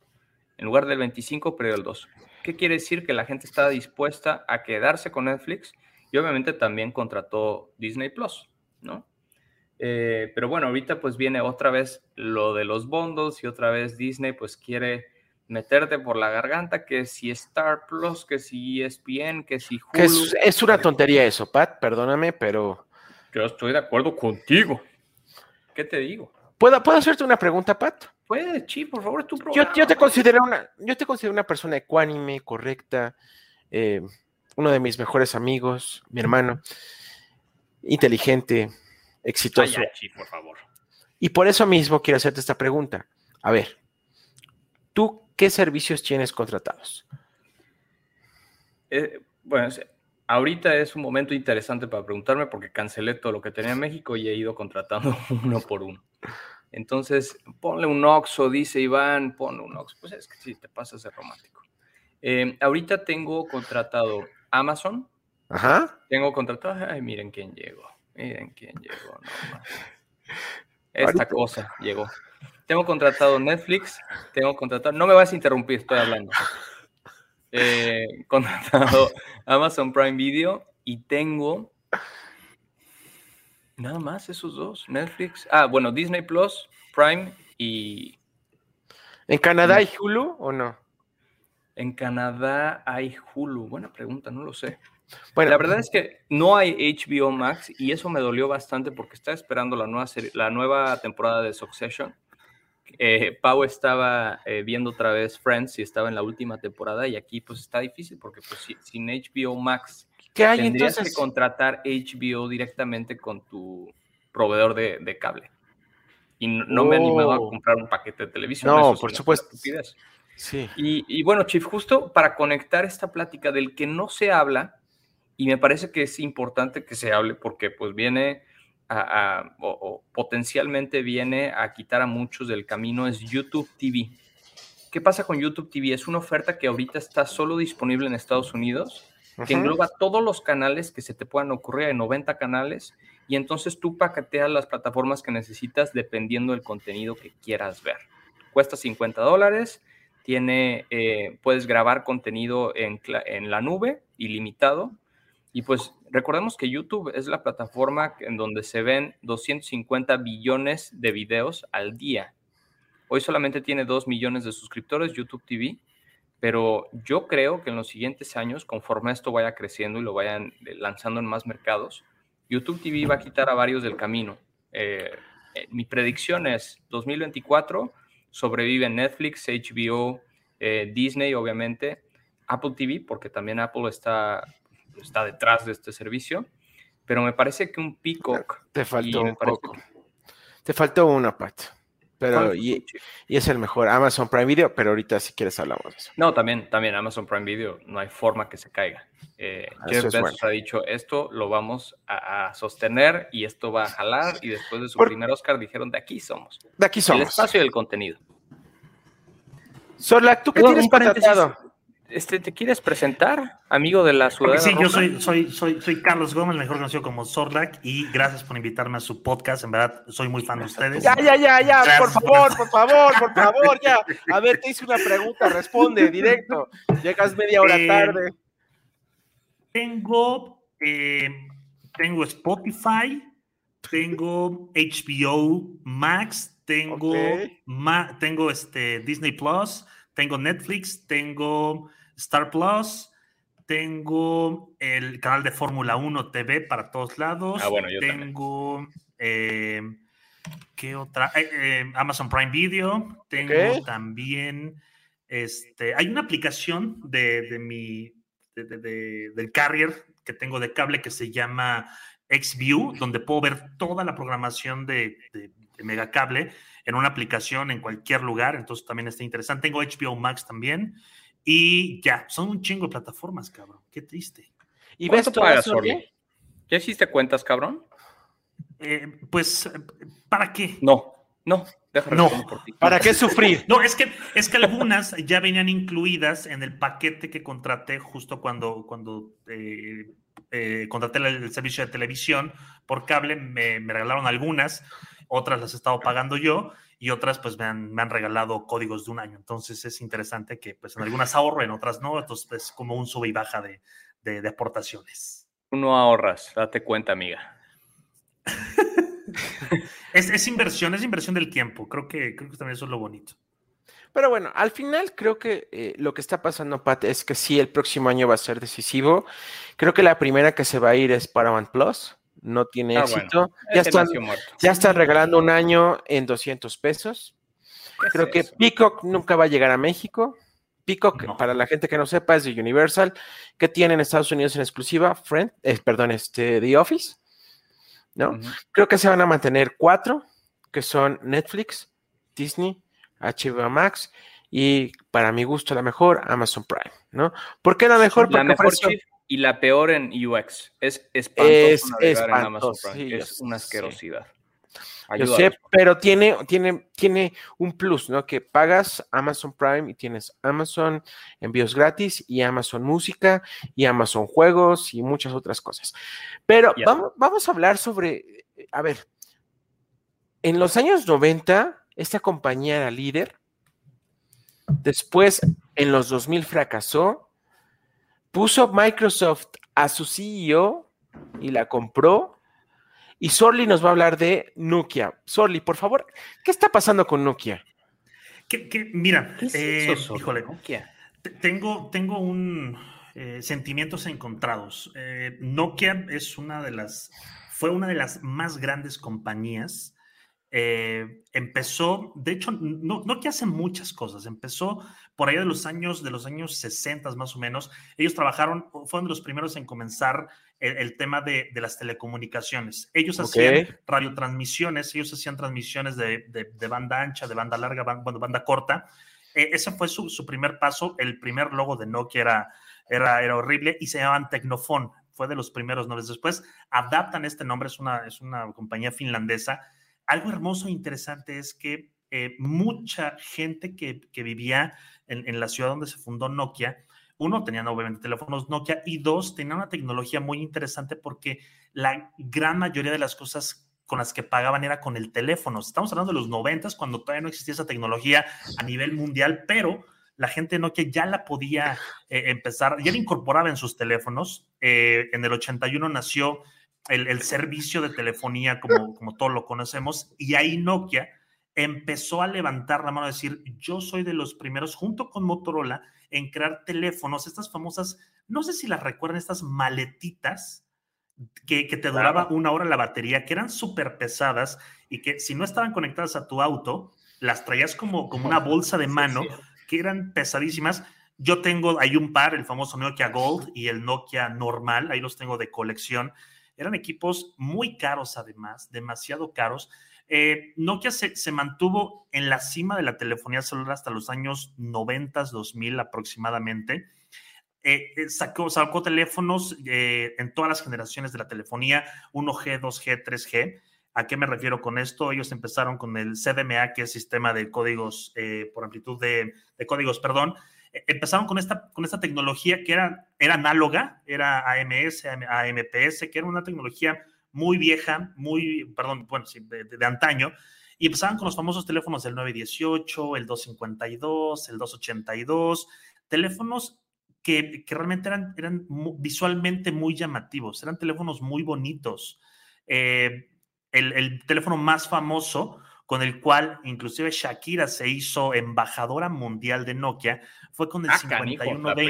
En lugar del 25, perdió el 2. ¿Qué quiere decir? Que la gente está dispuesta a quedarse con Netflix y obviamente también contrató Disney Plus, ¿no? Eh, pero bueno, ahorita pues viene otra vez lo de los bundles y otra vez Disney pues quiere meterte por la garganta que si Star Plus, que si ESPN, que si Hulu. es, es, una tontería eso, Pat, perdóname, pero... Yo estoy de acuerdo contigo. ¿Qué te digo? ¿Puedo, ¿puedo hacerte una pregunta, Pat? Puedes, Chi, por favor, tu Yo, yo, te considero una, yo te considero una persona ecuánime, correcta, eh, uno de mis mejores amigos, mi hermano, inteligente, exitoso. Chi, por favor. Y por eso mismo quiero hacerte esta pregunta. A ver, ¿tú qué servicios tienes contratados? Eh, bueno, ahorita es un momento interesante para preguntarme porque cancelé todo lo que tenía en México y he ido contratando uno por uno. Entonces, ponle un Oxo, dice Iván, ponle un Oxo. Pues es que sí, te pasas de romántico. Eh, ahorita tengo contratado Amazon. Ajá. Tengo contratado, ay, miren quién llegó. Miren quién llegó. Esta cosa llegó. Tengo contratado Netflix, tengo contratado, no me vas a interrumpir, estoy hablando. Eh, contratado Amazon Prime Video y tengo nada más esos dos, Netflix. Ah, bueno, Disney Plus, Prime y... ¿En Canadá hay Hulu o no? En Canadá hay Hulu. Buena pregunta, no lo sé. Bueno, la verdad es que no hay HBO Max y eso me dolió bastante porque estaba esperando la nueva, serie, la nueva temporada de Succession eh, Pau estaba eh, viendo otra vez Friends y estaba en la última temporada y aquí pues está difícil porque pues sin HBO Max ¿Qué hay tendrías entonces? que contratar HBO directamente con tu proveedor de, de cable. Y no, no me he animado a Oh. comprar un paquete de televisión. No, eso por supuesto. Sí. Y, y bueno, Chief, justo para conectar esta plática del que no se habla, y me parece que es importante que se hable porque pues viene a, a- o, o potencialmente viene a quitar a muchos del camino, es YouTube TV. ¿Qué pasa con YouTube TV? Es una oferta que ahorita está solo disponible en Estados Unidos, que engloba todos los canales que se te puedan ocurrir, hay 90 canales, y entonces tú paqueteas las plataformas que necesitas dependiendo del contenido que quieras ver. Cuesta 50 dólares, tiene, eh, puedes grabar contenido en, en la nube, ilimitado, y pues recordemos que YouTube es la plataforma en donde se ven 250 billones de videos al día. Hoy solamente tiene 2 millones de suscriptores YouTube TV, pero yo creo que en los siguientes años, conforme esto vaya creciendo y lo vayan eh, lanzando en más mercados, YouTube TV va a quitar a varios del camino. Eh, eh, mi predicción es 2024, sobrevive Netflix, HBO, eh, Disney, obviamente, Apple TV, porque también Apple está, está detrás de este servicio, pero me parece que un Peacock... Te faltó un poco. que- Te faltó una, Pat. Pero, ¿Cuál fue y, es el mejor Amazon Prime Video, pero ahorita si quieres hablamos de eso. No, también, también Amazon Prime Video, no hay forma que se caiga. Eh, Eso Jeff Bezos bueno. ha dicho, esto lo vamos a, a sostener y esto va a jalar y después de su Por- primer Oscar dijeron, de aquí somos. De aquí El somos. espacio y el contenido. Sorlac, ¿tú qué tienes contratado? Este, ¿Te quieres presentar, amigo de la ciudad? sí, yo soy, soy, soy, soy Carlos Gómez, mejor conocido como Sorlac, y gracias por invitarme a su podcast. En verdad, soy muy fan de ustedes. Ya, ya, ya, ya, Gracias por favor, por favor, por favor, ya. A ver, te hice una pregunta, responde directo. Llegas media hora Eh, tarde. Tengo, eh, tengo Spotify, tengo HBO Max, tengo, ma- tengo este Disney Plus, tengo Netflix, tengo Star Plus, tengo el canal de Fórmula 1 TV para todos lados. Ah, bueno, yo tengo eh, ¿qué otra? Eh, eh, Amazon Prime Video. Tengo también este. Hay una aplicación de, de mi de- de- de- del carrier que tengo de cable que se llama XView, donde puedo ver toda la programación de, de, de Megacable en una aplicación en cualquier lugar. Entonces también está interesante. Tengo HBO Max también. Y ya, son un chingo de plataformas, cabrón. Qué triste. ¿Y ves ¿Cuánto todo pagas, eso, Orly? ¿Ya hiciste cuentas, cabrón? Eh, pues, ¿para qué? No. No, no, ¿para qué sufrir? No, es que, es que algunas ya venían incluidas en el paquete que contraté justo cuando, cuando eh, eh, contraté el, servicio de televisión por cable, me, regalaron algunas, otras las he estado pagando yo y otras pues me han, regalado códigos de un año. Entonces es interesante que pues en algunas ahorro, en otras no, entonces es como un sube y baja de, de, aportaciones. Tú no ahorras, date cuenta, amiga. es, inversión, es inversión del tiempo. Creo que, creo que también eso es lo bonito. Pero bueno, al final creo que eh, lo que está pasando, Pat, es que sí, el próximo año va a ser decisivo. Creo que la primera que se va a ir es Paramount Plus. No tiene ah, éxito. Ya, están, ya están regalando un año en 200 pesos. Creo que Peacock nunca va a llegar a México. Peacock, para la gente que no sepa, es de Universal, que tiene en Estados Unidos en exclusiva, Friend, eh, perdón, este, The Office. ¿no? Creo que se van a mantener cuatro, que son Netflix, Disney, HBO Max y para mi gusto la mejor, Amazon Prime, ¿no? ¿Por qué la mejor? Porque la mejor y la peor en UX. Es espantoso es, en Amazon Prime. es una asquerosidad. Yo sé, pero tiene, tiene, tiene un plus, ¿no? Que pagas Amazon Prime y tienes Amazon envíos gratis y Amazon Música y Amazon Juegos y muchas otras cosas. Pero vamos, vamos a hablar sobre, a ver, en los años 90, esta compañía era líder. Después, en los 2000 fracasó. Puso Microsoft a su CEO y la compró y Sorli nos va a hablar de Nokia. Sorli, por favor, ¿qué está pasando con Nokia? Que, mira, eh, híjole, Nokia? Tengo, tengo un eh, sentimientos encontrados. Eh, Nokia es una de las, fue una de las más grandes compañías. Empezó, de hecho, Nokia hace muchas cosas. Empezó por allá de los años, de los años 60 más o menos. Ellos trabajaron, fueron de los primeros en comenzar el, tema de, las telecomunicaciones. Ellos hacían radiotransmisiones, ellos hacían transmisiones de, banda ancha, de banda larga, bueno, banda corta. Eh, ese fue su, primer paso. El primer logo de Nokia era, era, era horrible y se llamaban Tecnofon. Fue de los primeros nombres. Después adaptan este nombre, es una, es una compañía finlandesa. Algo hermoso e interesante es que eh, mucha gente que, vivía en, la ciudad donde se fundó Nokia uno, tenían obviamente teléfonos Nokia y dos, tenían una tecnología muy interesante porque la gran mayoría de las cosas con las que pagaban era con el teléfono. Estamos hablando de los noventas, cuando todavía no existía esa tecnología a nivel mundial, pero la gente de Nokia ya la podía eh, empezar, ya la incorporaba en sus teléfonos. Eh, en el 81 nació el, servicio de telefonía como, como todos lo conocemos y ahí Nokia empezó a levantar la mano y decir, yo soy de los primeros, junto con Motorola, en crear teléfonos, estas famosas, no sé si las recuerdan, estas maletitas que, te duraba una hora la batería, que eran súper pesadas y que si no estaban conectadas a tu auto, las traías como, como una bolsa de mano, que eran pesadísimas. Yo tengo, hay un par, el famoso Nokia Gold y el Nokia normal, ahí los tengo de colección. Eran equipos muy caros además, demasiado caros eh, Nokia se, mantuvo en la cima de la telefonía celular hasta los años 90, 2000 aproximadamente. Eh, eh, sacó, sacó, teléfonos en todas las generaciones de la telefonía, 1G, 2G, 3G. ¿A qué me refiero con esto? Ellos empezaron con el CDMA, que es sistema de códigos por amplitud de, códigos, perdón. Empezaron con esta, con esta tecnología que era, era análoga, era AMS, AMPS, que era una tecnología muy vieja, muy, perdón, bueno, sí, de, antaño, y empezaban con los famosos teléfonos del 918, el 252, el 282, teléfonos que, realmente eran, eran visualmente muy llamativos, eran teléfonos muy bonitos. Eh, el, el, teléfono más famoso con el cual inclusive Shakira se hizo embajadora mundial de Nokia, fue con el ah, 5120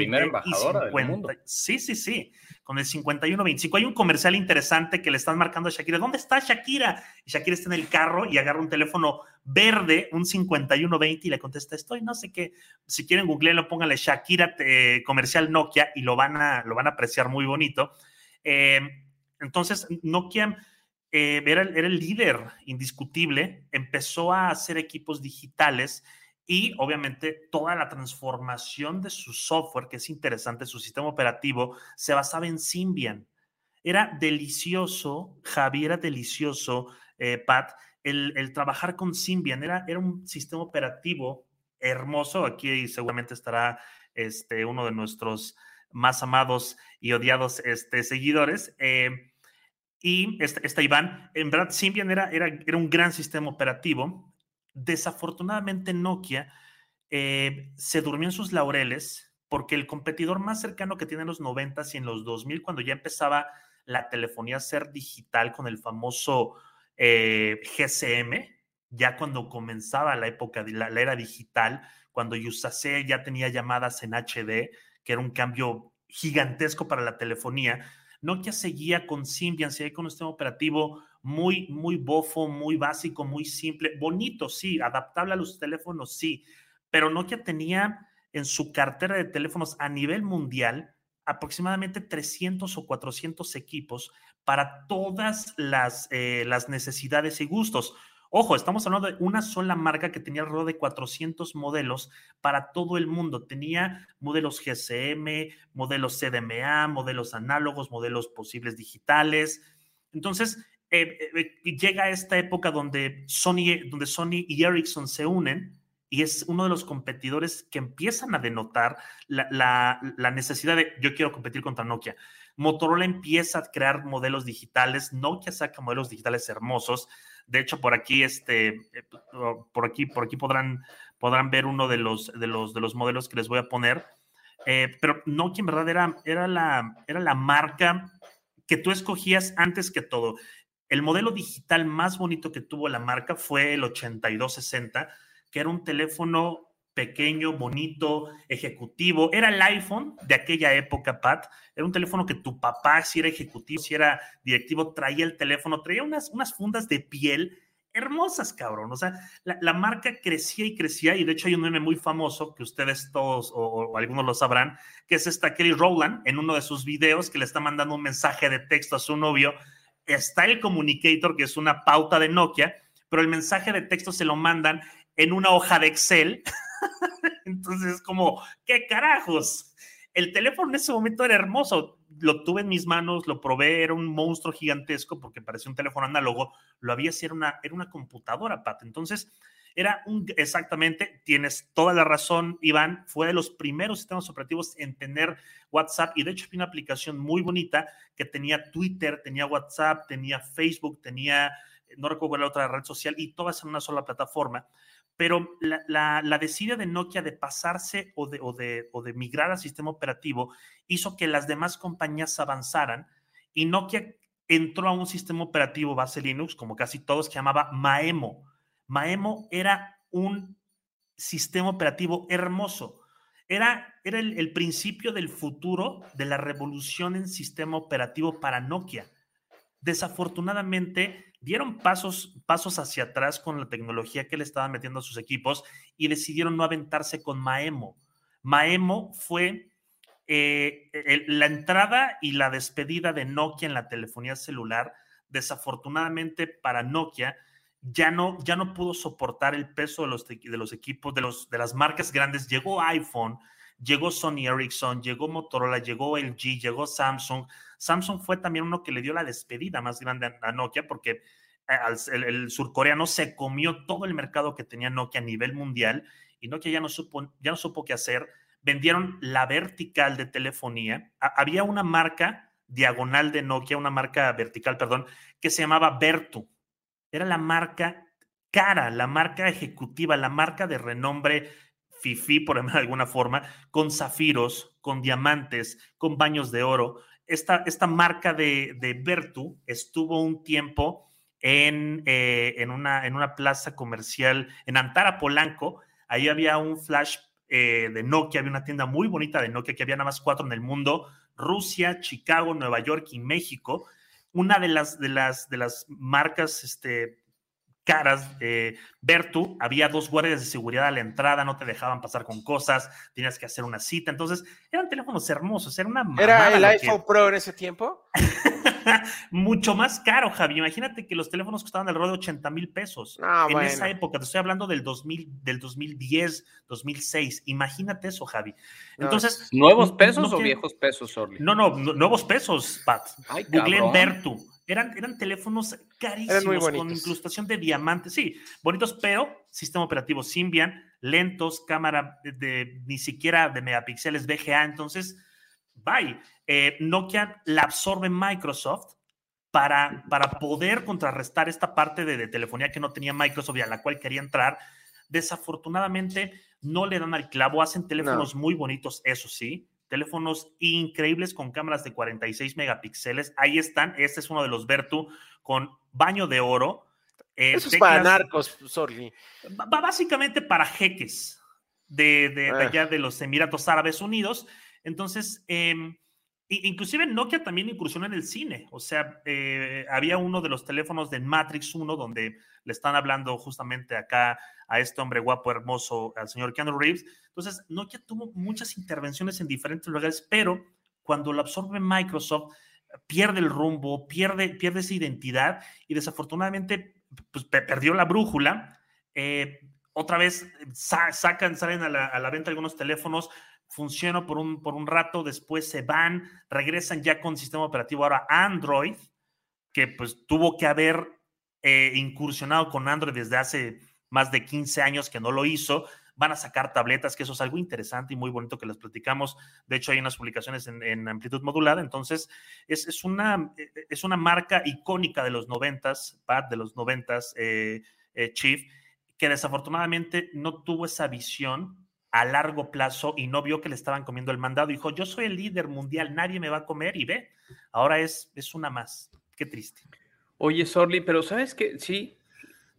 y 50. Sí, sí, sí, con el 5125. Hay un comercial interesante que le están marcando a Shakira, ¿dónde está Shakira? Y Shakira está en el carro y agarra un teléfono verde, un 5120 y le contesta, estoy no sé qué, si quieren googlearlo, póngale Shakira eh, comercial Nokia y lo van a, lo van a apreciar muy bonito. Eh, entonces, Nokia eh, era, el líder indiscutible, empezó a hacer equipos digitales y obviamente toda la transformación de su software, que es interesante, su sistema operativo, se basaba en Symbian. Era delicioso, Javier, era delicioso, eh, Pat, el, trabajar con Symbian. Era, era un sistema operativo hermoso. Aquí seguramente estará este, uno de nuestros más amados y odiados este, seguidores. Eh, y esta, Iván, en verdad, Symbian era, era, era, un gran sistema operativo. Desafortunadamente, Nokia eh, se durmió en sus laureles porque el competidor más cercano que tiene en los 90 y en los 2000, cuando ya empezaba la telefonía a ser digital con el famoso eh, GCM, ya cuando comenzaba la época de la, era digital, cuando Yusacell ya tenía llamadas en HD, que era un cambio gigantesco para la telefonía, Nokia seguía con Symbian, seguía con un sistema operativo muy, muy bofo, muy básico, muy simple, bonito, sí, adaptable a los teléfonos, sí, pero Nokia tenía en su cartera de teléfonos a nivel mundial aproximadamente 300 o 400 equipos para todas las, eh, las necesidades y gustos. Ojo, estamos hablando de una sola marca que tenía alrededor de 400 modelos para todo el mundo. Tenía modelos GSM, modelos CDMA, modelos análogos, modelos posibles digitales. Entonces, eh, eh, llega esta época donde Sony, donde Sony y Ericsson se unen y es uno de los competidores que empiezan a denotar la, necesidad de yo quiero competir contra Nokia. Motorola empieza a crear modelos digitales, Nokia saca modelos digitales hermosos. De hecho, por aquí, este, eh, por aquí, por aquí podrán, podrán ver uno de los, de los, de los modelos que les voy a poner. Eh, pero Nokia en verdad era, era, la, era la marca que tú escogías antes que todo. El modelo digital más bonito que tuvo la marca fue el 8260 que era un teléfono pequeño, bonito, ejecutivo. Era el iPhone de aquella época, Pat. Era un teléfono que tu papá, si era ejecutivo, si era directivo, traía el teléfono, traía unas, unas fundas de piel hermosas, cabrón. O sea, la, marca crecía y crecía, y de hecho hay un meme muy famoso que ustedes todos o, algunos lo sabrán, que es esta Kelly Rowland en uno de sus videos que le está mandando un mensaje de texto a su novio. Está el communicator, que es una pauta de Nokia, pero el mensaje de texto se lo mandan en una hoja de Excel. Entonces, como, ¿qué carajos? El teléfono en ese momento era hermoso. Lo tuve en mis manos, lo probé, era un monstruo gigantesco porque parecía un teléfono análogo. Lo había si era una, era una computadora, Pat. Entonces, era un, exactamente, tienes toda la razón, Iván, fue de los primeros sistemas operativos en tener WhatsApp y de hecho había una aplicación muy bonita que tenía Twitter, tenía WhatsApp, tenía Facebook, tenía, no recuerdo la otra red social y todas en una sola plataforma pero la, la, de Nokia de pasarse o de, migrar al sistema operativo hizo que las demás compañías avanzaran y Nokia entró a un sistema operativo base Linux, como casi todos, que llamaba Maemo. Maemo era un sistema operativo hermoso. Era, el, principio del futuro de la revolución en sistema operativo para Nokia. Desafortunadamente, dieron pasos, pasos hacia atrás con la tecnología que le estaban metiendo a sus equipos y decidieron no aventarse con Maemo. Maemo fue eh, la entrada y la despedida de Nokia en la telefonía celular. Desafortunadamente para Nokia, ya no, ya no pudo soportar el peso de los, de los equipos, de, los, de las marcas grandes. Llegó iPhone, llegó Sony Ericsson, llegó Motorola, llegó LG, llegó Samsung. Samsung fue también uno que le dio la despedida más grande a Nokia porque eh, el, surcoreano se comió todo el mercado que tenía Nokia a nivel mundial y Nokia ya no supo, ya no supo qué hacer. Vendieron la vertical de telefonía. había una marca diagonal de Nokia, una marca vertical, perdón, que se llamaba Vertu. Era la marca cara, la marca ejecutiva, la marca de renombre fifi, por de alguna forma, con zafiros, con diamantes, con baños de oro. Esta, esta marca de, de Vertu estuvo un tiempo en, eh, en, una, en una plaza comercial en Antara, Polanco. Ahí había un flash eh, de Nokia, había una tienda muy bonita de Nokia, que había nada más cuatro en el mundo, Rusia, Chicago, Nueva York y México. Una de las, de las, de las marcas este, caras. Eh, Bertu, había dos guardias de seguridad a la entrada, no te dejaban pasar con cosas, tenías que hacer una cita. Entonces, eran teléfonos hermosos, era una... ¿Era el iPhone Pro en ese tiempo? Mucho más caro, Javi. Imagínate que los teléfonos costaban alrededor de 80 mil pesos. en esa época, te estoy hablando del 2000, del 2010, 2006. Imagínate eso, Javi. Entonces. ¿Nuevos pesos o viejos pesos, Orly? No, no, nuevos pesos, Pat. Google Bertu. Eran, eran teléfonos carísimos con incrustación de diamantes. Sí, bonitos, pero sistema operativo Symbian, lentos, cámara de, ni siquiera de megapíxeles VGA. Entonces, bye. Eh, Nokia la absorbe Microsoft para, para poder contrarrestar esta parte de, telefonía que no tenía Microsoft y a la cual quería entrar. Desafortunadamente, no le dan al clavo, hacen teléfonos muy bonitos, eso sí, teléfonos increíbles con cámaras de 46 megapíxeles. Ahí están. Este es uno de los Vertu con baño de oro. Eh, Eso es para narcos, sorry. Va básicamente para jeques de, de, ah. allá de los Emiratos Árabes Unidos. Entonces, eh, inclusive Nokia también incursionó en el cine. O sea, eh, había uno de los teléfonos de Matrix 1 donde le están hablando justamente acá a este hombre guapo, hermoso, al señor Keanu Reeves. Entonces, Nokia tuvo muchas intervenciones en diferentes lugares, pero cuando lo absorbe Microsoft, pierde el rumbo, pierde, pierde esa identidad y desafortunadamente pues, perdió la brújula. Eh, otra vez sacan, salen a la, a la, venta algunos teléfonos, funcionan por un, por un rato, después se van, regresan ya con sistema operativo ahora Android, que pues tuvo que haber eh, incursionado con Android desde hace más de 15 años que no lo hizo. Van a sacar tabletas, que eso es algo interesante y muy bonito que les platicamos. De hecho, hay unas publicaciones en, amplitud modulada. Entonces, es, es, una, es una marca icónica de los noventas, Pat, de los noventas, eh, eh, Chief, que desafortunadamente no tuvo esa visión a largo plazo y no vio que le estaban comiendo el mandado. Dijo, yo soy el líder mundial, nadie me va a comer y ve, ahora es, es una más. Qué triste. Oye, Sorli, pero ¿sabes qué? Sí,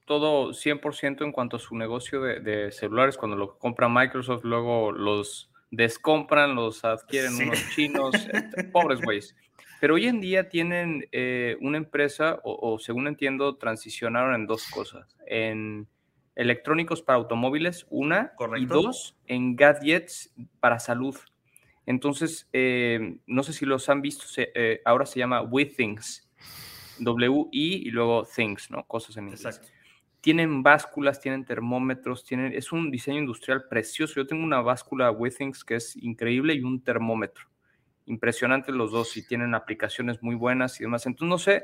todo 100% en cuanto a su negocio de, celulares. Cuando lo compra Microsoft, luego los descompran, los adquieren unos chinos, este, pobres güeyes. Pero hoy en día tienen eh, una empresa, o, según entiendo, transicionaron en dos cosas. En electrónicos para automóviles, una, y dos, en gadgets para salud. Entonces, eh, no sé si los han visto, eh, ahora se llama WeThings, W-I y luego Things, ¿no? Cosas en inglés. Exacto tienen básculas, tienen termómetros, tienen, es un diseño industrial precioso. Yo tengo una báscula Withings que es increíble y un termómetro. Impresionantes los dos y tienen aplicaciones muy buenas y demás. Entonces no sé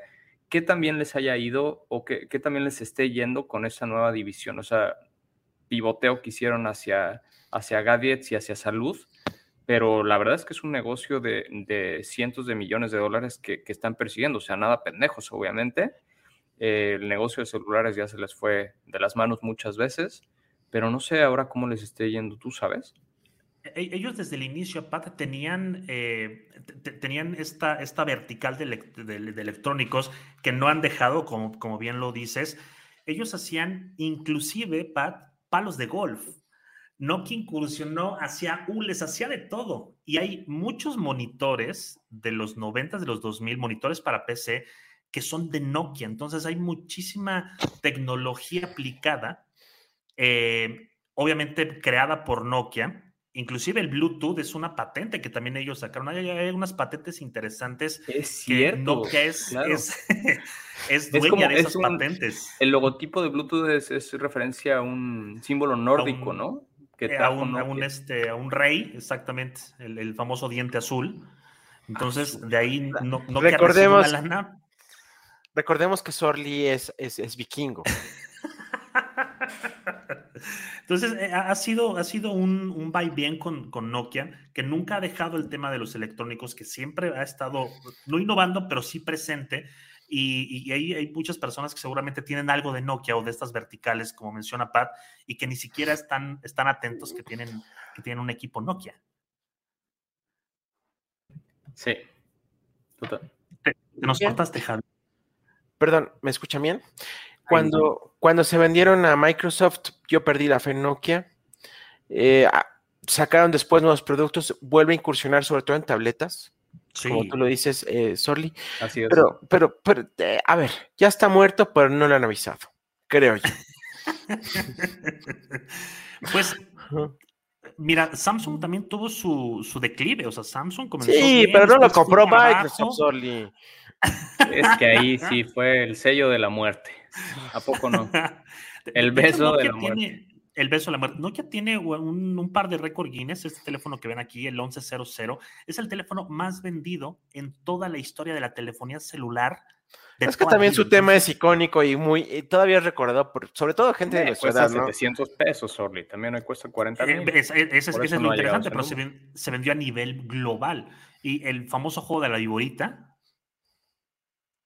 qué también les haya ido o qué, también les esté yendo con esa nueva división. O sea, pivoteo que hicieron hacia, hacia gadgets y hacia salud. Pero la verdad es que es un negocio de, cientos de millones de dólares que, que están persiguiendo. O sea, nada pendejos, obviamente el negocio de celulares ya se les fue de las manos muchas veces, pero no sé ahora cómo les esté yendo, ¿tú sabes? E, ellos desde el inicio, Pat, tenían, eh, tenían esta, esta vertical de, electrónicos que no han dejado, como, como bien lo dices. Ellos hacían inclusive, Pat, palos de golf. Nokia incursionó hacia les hacía de todo. Y hay muchos monitores de los 90, de los 2000, monitores para PC, que son de Nokia. Entonces hay muchísima tecnología aplicada, eh, obviamente creada por Nokia. Inclusive el Bluetooth es una patente que también ellos sacaron. Hay, unas patentes interesantes. Es cierto. Nokia es, es, dueña de esas patentes. El logotipo de Bluetooth es, referencia a un símbolo nórdico, ¿no? Que eh, a, un, este, a un rey, exactamente, el, famoso diente azul. Entonces, de ahí no, no Recordemos, la lana. Recordemos que Sorli es, es, vikingo. Entonces, eh, ha sido, ha sido un, un bien con, con, Nokia, que nunca ha dejado el tema de los electrónicos, que siempre ha estado, no innovando, pero sí presente. Y, y ahí hay muchas personas que seguramente tienen algo de Nokia o de estas verticales, como menciona Pat, y que ni siquiera están, están atentos que tienen, que tienen un equipo Nokia. Sí, total. Te, nos cortaste, Javi. Perdón, ¿me escuchan bien? Cuando, cuando se vendieron a Microsoft, yo perdí la fe en Nokia. Eh, sacaron después nuevos productos, vuelve a incursionar sobre todo en tabletas. Como tú lo dices, eh, Sorly. Así es. Pero, pero, pero eh, a ver, ya está muerto, pero no lo han avisado, creo yo. pues, mira, Samsung también tuvo su, su declive, o sea, Samsung comenzó. Sí, pero no lo compró Microsoft, Sorly. Es que ahí sí fue el sello de la muerte. ¿A poco no? El beso de la muerte. tiene- el beso de la muerte. Nokia tiene un, un par de récord Guinness. Este teléfono que ven aquí, el 1100, es el teléfono más vendido en toda la historia de la telefonía celular. Es que también su tema es icónico y muy, y todavía es recordado por, sobre todo gente de Eh, nuestra cuesta edad, ¿no? 700 pesos, Orly. También hoy cuesta 40 eh, mil. es, es- ese- ese eso es lo interesante, ese pero se, ven- se vendió a nivel global. Y el famoso juego de la viborita,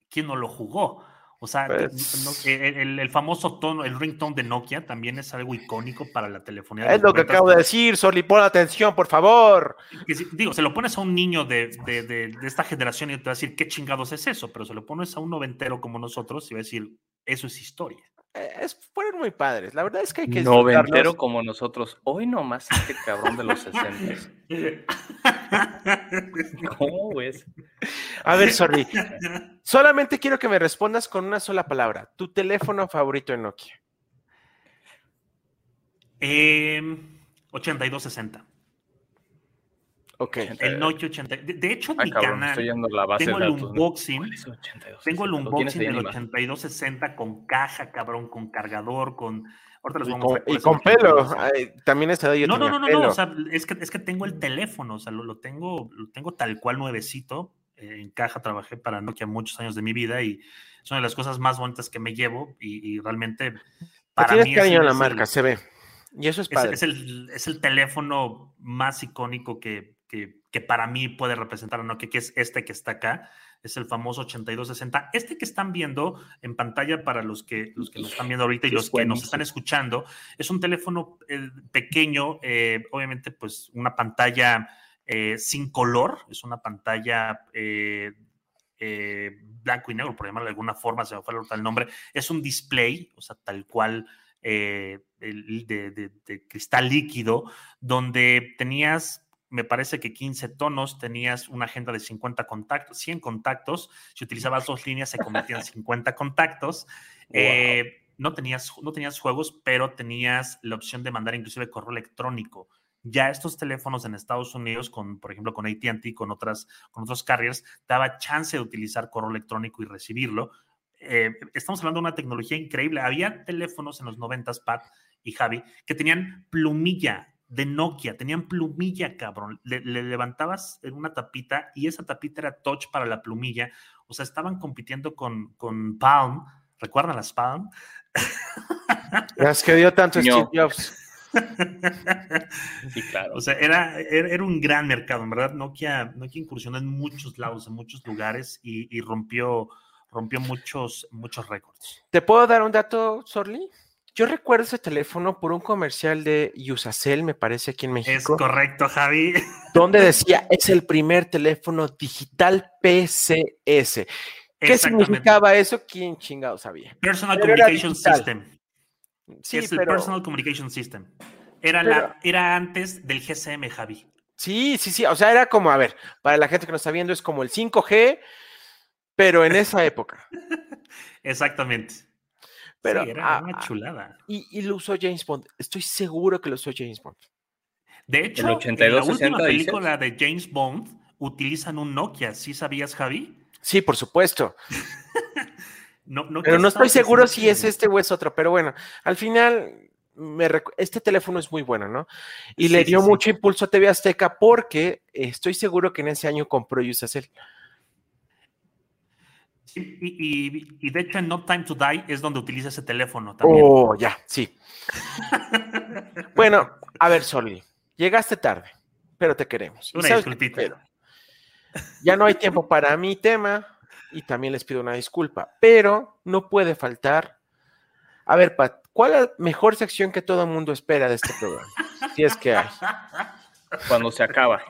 ¿quién no lo jugó? O sea, Pues- no- el, famoso tono, el ringtone de Nokia también es algo icónico para la telefonía. de Es lo que 90s. acabo de decir, Soli, pon atención, por favor. Si- digo, se lo pones a un niño de, de- de- de esta generación y te va a decir, ¿qué chingados es eso? Pero se lo pones a un noventero como nosotros y va a decir, eso es historia. Eh, Es, fueron muy padres. La verdad es que hay que Noventero como nosotros. Hoy nomás este cabrón de los 60. ¿Cómo ves? A ver, Soli, solamente quiero que me respondas con una sola palabra. Tu teléfono favorito de Nokia. Em, 8260. Ok. El Nokia 80. De, de hecho, en Ay, mi Ah, cabrón, canal estoy yendo a la base tengo el unboxing. ¿Cuál es el 82? Tengo el ¿Lo tienes unboxing ahí del animado? 8260 con caja, cabrón, con cargador, con. Ahorita les Y voy a con, mostrar cuál y con el pelo. 8260. Ay, también de yo No, no, tenía no, no, pelo. no, o sea, es que, es que tengo el teléfono, o sea, lo, lo tengo, lo tengo tal cual nuevecito. eh, en caja trabajé para Nokia muchos años de mi vida y es una de las cosas más bonitas que me llevo y, y realmente Te para tienes mí es cariño a la marca, el- se ve. Y eso es es, padre. es el, es el teléfono más icónico que, que, que para mí puede representar a Nokia, que es este que está acá, es el famoso 8260. Este que están viendo en pantalla para los que, los que lo están viendo ahorita y los que nos están escuchando, es un teléfono eh, pequeño, eh, obviamente pues una pantalla eh, sin color, es una pantalla... blanco y negro, por llamarlo de alguna forma, se me fue el nombre, es un display, o sea, tal cual eh, el- de, de- de cristal líquido, donde tenías, me parece que 15 tonos, tenías una agenda de 50 contactos, 100 contactos, si utilizabas dos líneas se convertían en 50 contactos. Eh, no, tenías, no tenías juegos, pero tenías la opción de mandar inclusive correo electrónico. Ya estos teléfonos en Estados Unidos, con, por ejemplo, con ATT, con, otras, con otros carriers, daba chance de utilizar correo electrónico y recibirlo. Eh, estamos hablando de una tecnología increíble. Había teléfonos en los 90s, Pat y Javi, que tenían plumilla de Nokia, tenían plumilla, cabrón. Le, le levantabas en una tapita y esa tapita era touch para la plumilla. O sea, estaban compitiendo con, con Palm. ¿Recuerdan las Palm? Las que dio tanto No. Steve Jobs. Sí, claro. O sea, era, era, era un gran mercado, en verdad. Nokia, Nokia incursionó en muchos lados, en muchos lugares y, y rompió, rompió muchos, muchos récords. ¿Te puedo dar un dato, Sorli? Yo recuerdo ese teléfono por un comercial de Usacell, me parece, aquí en Es México, correcto, Javi. donde decía, es el primer teléfono digital PCS. ¿Qué significaba eso? ¿Quién chingado sabía? Personal Pero Communication. System. Sí, es el. Personal Communication System. Era, Pero- la, era antes del GSM, Javi. Sí, sí, sí. O sea, era como, a ver, para la gente que nos está viendo, es como el 5G, pero en esa época. Exactamente. Pero, sí, era ah, una ah, chulada. Y, y lo usó James Bond. Estoy seguro que lo usó James Bond. De hecho, El en la 8260 última dices. película de James Bond utilizan un Nokia. ¿Sí sabías, Javi? Sí, por supuesto. No, Nokia Pero no estoy seguro si es este o es otro. Pero bueno, al final, me este teléfono es muy bueno, ¿no? Y Sí, le dio sí. mucho impulso a TV Azteca porque estoy seguro que en ese año compró Usacell. Y, y- y de hecho en No Time to Die es donde utiliza ese teléfono también. Oh, ya, sí. Bueno, a ver, Soli, llegaste tarde, pero te queremos. ¿Y Una disculpita. Ya no hay tiempo para mi tema y también les pido una disculpa, pero no puede faltar. A ver, Pat, ¿cuál es la mejor sección que todo el mundo espera de este programa? Si es que hay. Cuando se acaba.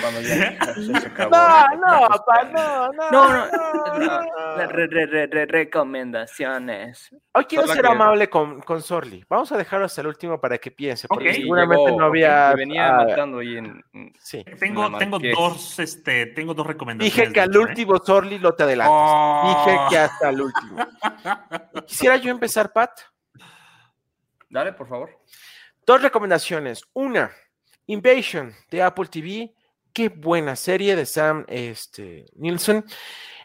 Cuando ya, se acabó. No, no, Pat, no, no. No, no, no, no. no. Re- re- re- re- recomendaciones. Hoy quiero Solo ser que- amable con, con Sorli. Vamos a dejarlo hasta el último para que piense, porque seguramente Llegó, no había. me venía ah, matando ahí en. sí. Tengo, tengo dos, este, tengo dos recomendaciones. Dije que al ¿eh? último Sorli lo te adelantas. Oh. Dije que hasta el último. Quisiera yo empezar, Pat. Dale, por favor. Dos recomendaciones. Una, Invasion de Apple TV. Qué buena serie de Sam este, Nilsson.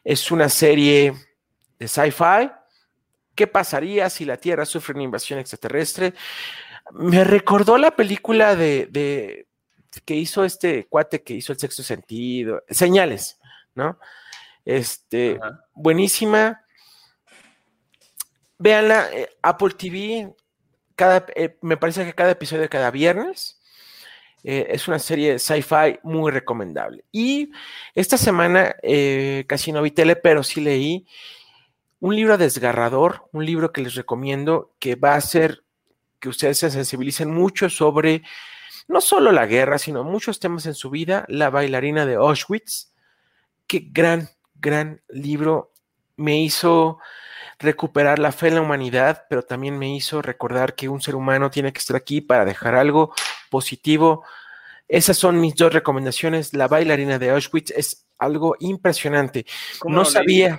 Es una serie de sci-fi. ¿Qué pasaría si la Tierra sufre una invasión extraterrestre? Me recordó la película de, de que hizo este cuate que hizo el sexto sentido, señales, ¿no? Este, buenísima. Véanla, eh, Apple TV, cada, eh, me parece que cada episodio cada viernes. Eh, es una serie sci-fi muy recomendable. Y esta semana eh, casi no vi tele, pero sí leí un libro desgarrador, un libro que les recomiendo que va a hacer que ustedes se sensibilicen mucho sobre no solo la guerra, sino muchos temas en su vida. La bailarina de Auschwitz. Qué gran, gran libro. Me hizo recuperar la fe en la humanidad, pero también me hizo recordar que un ser humano tiene que estar aquí para dejar algo positivo. Esas son mis dos recomendaciones. La bailarina de Auschwitz es algo impresionante. ¿Cómo No sabía.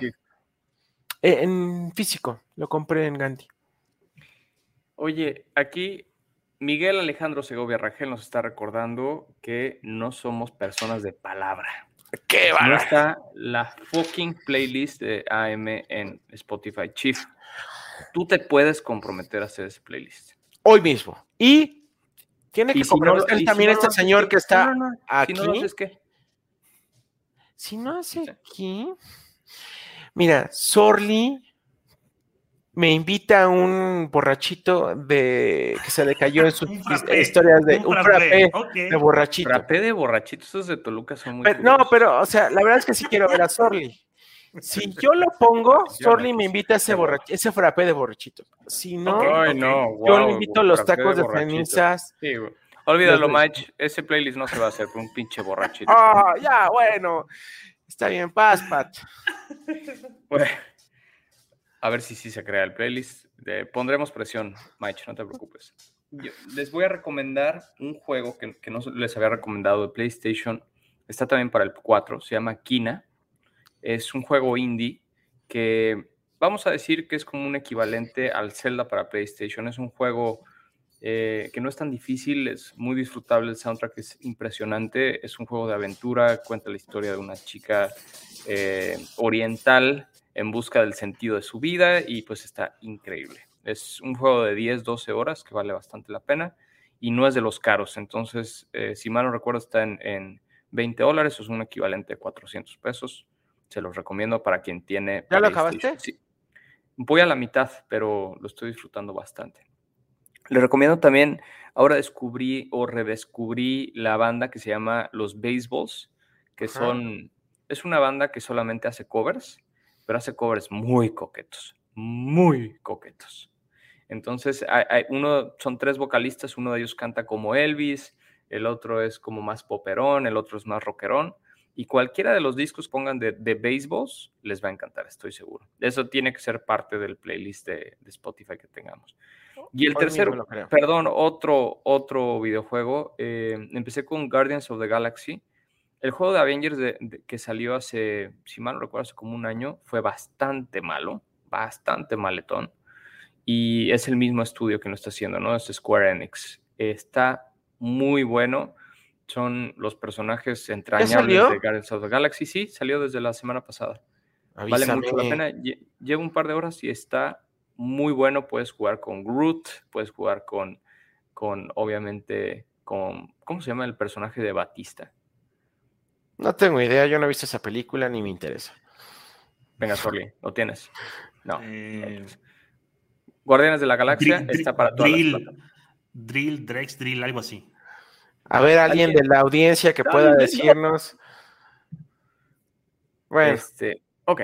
Eh, en físico, lo compré en Gandhi. Oye, aquí Miguel Alejandro Segovia Rangel nos está recordando que no somos personas de palabra. ¡Qué No bárbaro! está la fucking playlist de AM en Spotify. Chief, tú te puedes comprometer a hacer ese playlist. Hoy mismo. Y tiene que Y si no si también no este señor que está No, no, no. aquí. Si no haces, ¿qué? Si no hace aquí. Mira, Sorly me invita a un borrachito de que se le cayó en sus frappé, historias de un frappé, frappé de borrachito. Rapé de borrachitos, esos de Toluca son muy Pero- no, pero, o sea, la verdad es que sí quiero ver a Sorly. Si yo lo pongo, no me invita a ese, quise. borrach- ese frappé de borrachito. Si no, no, yo le invito a los tacos de borrachito. cenizas. Sí. Olvídalo, Los-. Ese playlist no se va a hacer por un pinche borrachito. Ah, ya, bueno. Está bien, paz, Pat. Bueno, a ver si sí se crea el playlist. Eh, pondremos presión, Mike, no te preocupes. Yo les voy a recomendar un juego que, que no les había recomendado de PlayStation. Está también para el 4, se llama Kina. Es un juego indie que vamos a decir que es como un equivalente al Zelda para PlayStation. Es un juego eh, que no es tan difícil, es muy disfrutable, el soundtrack es impresionante, es un juego de aventura, cuenta la historia de una chica eh, oriental en busca del sentido de su vida y pues está increíble. Es un juego de 10, 12 horas que vale bastante la pena y no es de los caros, entonces eh, si mal no recuerdo está en, en 20 dólares, es un equivalente de 400 pesos. Se los recomiendo para quien tiene. ¿Ya lo acabaste? Sí. Voy a la mitad, pero lo estoy disfrutando bastante. Le recomiendo también, ahora descubrí o redescubrí la banda que se llama Los Baseballs, que Ajá. son, es una banda que solamente hace covers, pero hace covers muy coquetos, muy coquetos. Entonces, hay, hay uno, son tres vocalistas, uno de ellos canta como Elvis, el otro es como más poperón, el otro es más rockerón, y cualquiera de los discos pongan de, de Baseballs, les va a encantar, estoy seguro. Eso tiene que ser parte del playlist de, de Spotify que tengamos. Y el Hoy tercero, perdón, otro, otro videojuego. eh, empecé con Guardians of the Galaxy. El juego de Avengers de- de- que salió hace, si mal no recuerdo, hace como un año, fue bastante malo, bastante maletón. Y es el mismo estudio que lo está haciendo, ¿no? Es Square Enix. Está muy bueno. Son los personajes entrañables de Guardians of the Galaxy. Sí, salió desde la semana pasada. Vale mucho la pena. Lle- Lleva un par de horas y está muy bueno. Puedes jugar con Groot, puedes jugar con, con obviamente, con, ¿cómo se llama el personaje de Batista? No tengo idea, yo no he visto esa película ni me interesa. Venga, Sorly, ¿lo tienes? No. Eh, Guardianes de la Galaxia Drill- está para todas Drill. Drill, Drex, Drill, algo así. A ver, alguien de la audiencia que pueda decirnos. Bueno, Este, ok,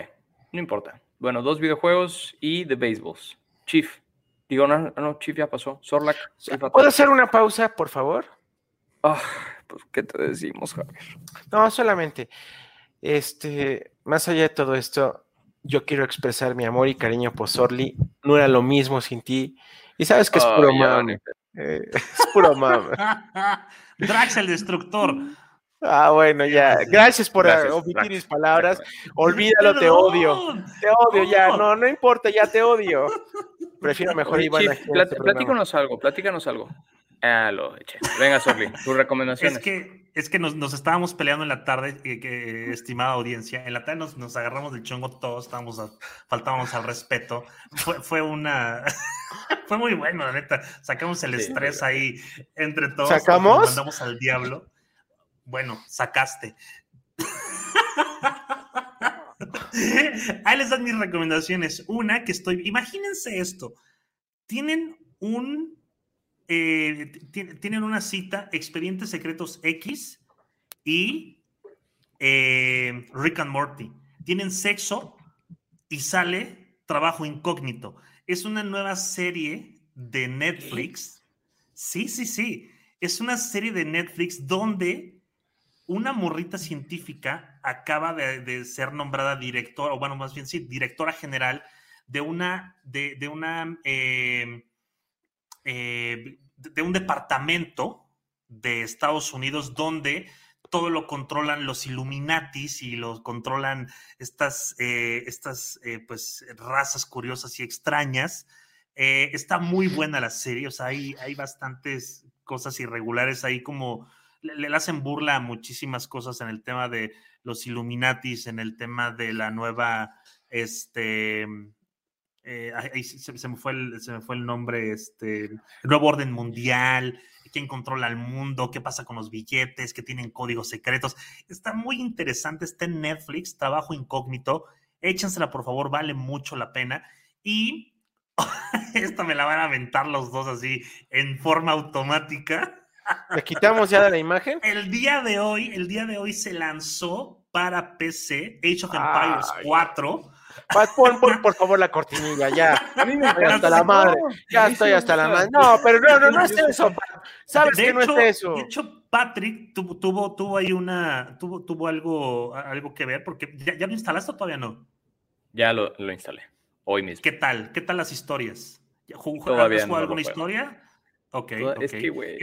no importa. Bueno, dos videojuegos y The Baseballs. Chief. Digo, no, no, Chief ya pasó. Sorlac. ¿puedo hacer una pausa, por favor? Ah, pues, ¿qué te decimos, Javier? No, solamente. Este, más allá de todo esto, yo quiero expresar mi amor y cariño por Sorly. No era lo mismo sin ti. Y sabes que es Ah, puro. Eh, es puro mame. Drax el destructor. Ah, bueno, ya. Gracias por Gracias, omitir mis palabras. Olvídalo, te odio. Te odio ya. No. No, importa, ya te odio. Prefiero mejor Oye, Iván este programa. platícanos algo, platícanos algo. Ah, lo eché. Venga, Sorli, tus recomendaciones. Es que, es que nos, estábamos peleando en la tarde, que, estimada audiencia. En la tarde nos, agarramos del chongo todos, estábamos faltábamos al respeto. Fue, fue una. fue muy bueno, la neta. Sacamos el estrés ahí entre todos. ¿Sacamos? Nos mandamos al diablo. Bueno, sacaste. Ahí les dan mis recomendaciones. Una que estoy. Imagínense esto. Tienen un eh, tienen una cita, Expedientes Secretos X y eh, Rick and Morty. Tienen sexo y sale Trabajo Incógnito. Es una nueva serie de Netflix. Sí, sí, sí. Es una serie de Netflix donde una morrita científica acaba de, ser nombrada directora, o bueno, más bien sí, directora general de una, de, una eh, eh, de un departamento de Estados Unidos donde todo lo controlan los Illuminatis y lo controlan estas, eh, estas eh, pues, razas curiosas y extrañas. está muy buena la serie, o sea, hay, hay bastantes cosas irregulares ahí como le, hacen burla a muchísimas cosas en el tema de los Illuminatis, en el tema de la nueva, este, eh, se, me fue el, se me fue el nombre, este, el nuevo orden mundial, quién controla el mundo, qué pasa con los billetes, que tienen códigos secretos. Está muy interesante, está en Netflix, trabajo incógnito. Échensela, por favor, vale mucho la pena. Y esta me la van a aventar los dos así en forma automática. ¿Le quitamos ya de la imagen? El día de hoy, el día de hoy se lanzó para PC Age of Empires 4 Pon, por favor la cortinilla, ya. A mí me hasta la madre. Ya estoy hasta la madre. No, pero no, no, no es eso. Sabes que no es eso. De hecho, Patrick tuvo, tuvo, tuvo ahí una, tuvo, tuvo algo, algo que ver, porque ya, ya lo instalaste o todavía no. Ya lo, lo, instalé, hoy mismo. ¿Qué tal? ¿Qué tal las historias? ¿Juegas alguna historia? Ok, Es que, güey,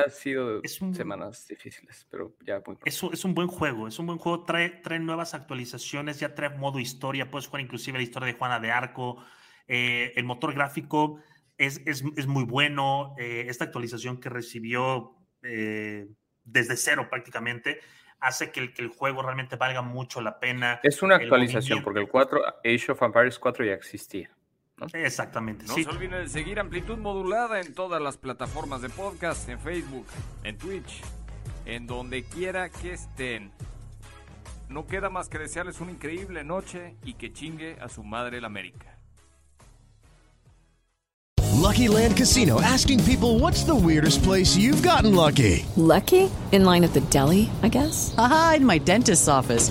ha sido semanas difíciles, pero ya muy es un, es un buen juego, es un buen juego, trae, trae nuevas actualizaciones, ya trae modo historia, puedes jugar inclusive la historia de Juana de Arco, eh, el motor gráfico es, es, es muy bueno, eh, esta actualización que recibió eh, desde cero prácticamente hace que el, que el, juego realmente valga mucho la pena. Es una actualización, porque el 4, Age of Empires 4 ya existía. Exactamente. No se olviden de seguir Amplitud Modulada en todas las plataformas de podcast, en Facebook, en Twitch, en donde quiera que estén. No queda más que desearles una increíble noche y que chingue a su madre la América. Lucky Land Casino asking people what's the weirdest place you've gotten lucky? Lucky? In line at the deli, I guess. Aha, in my dentist's office.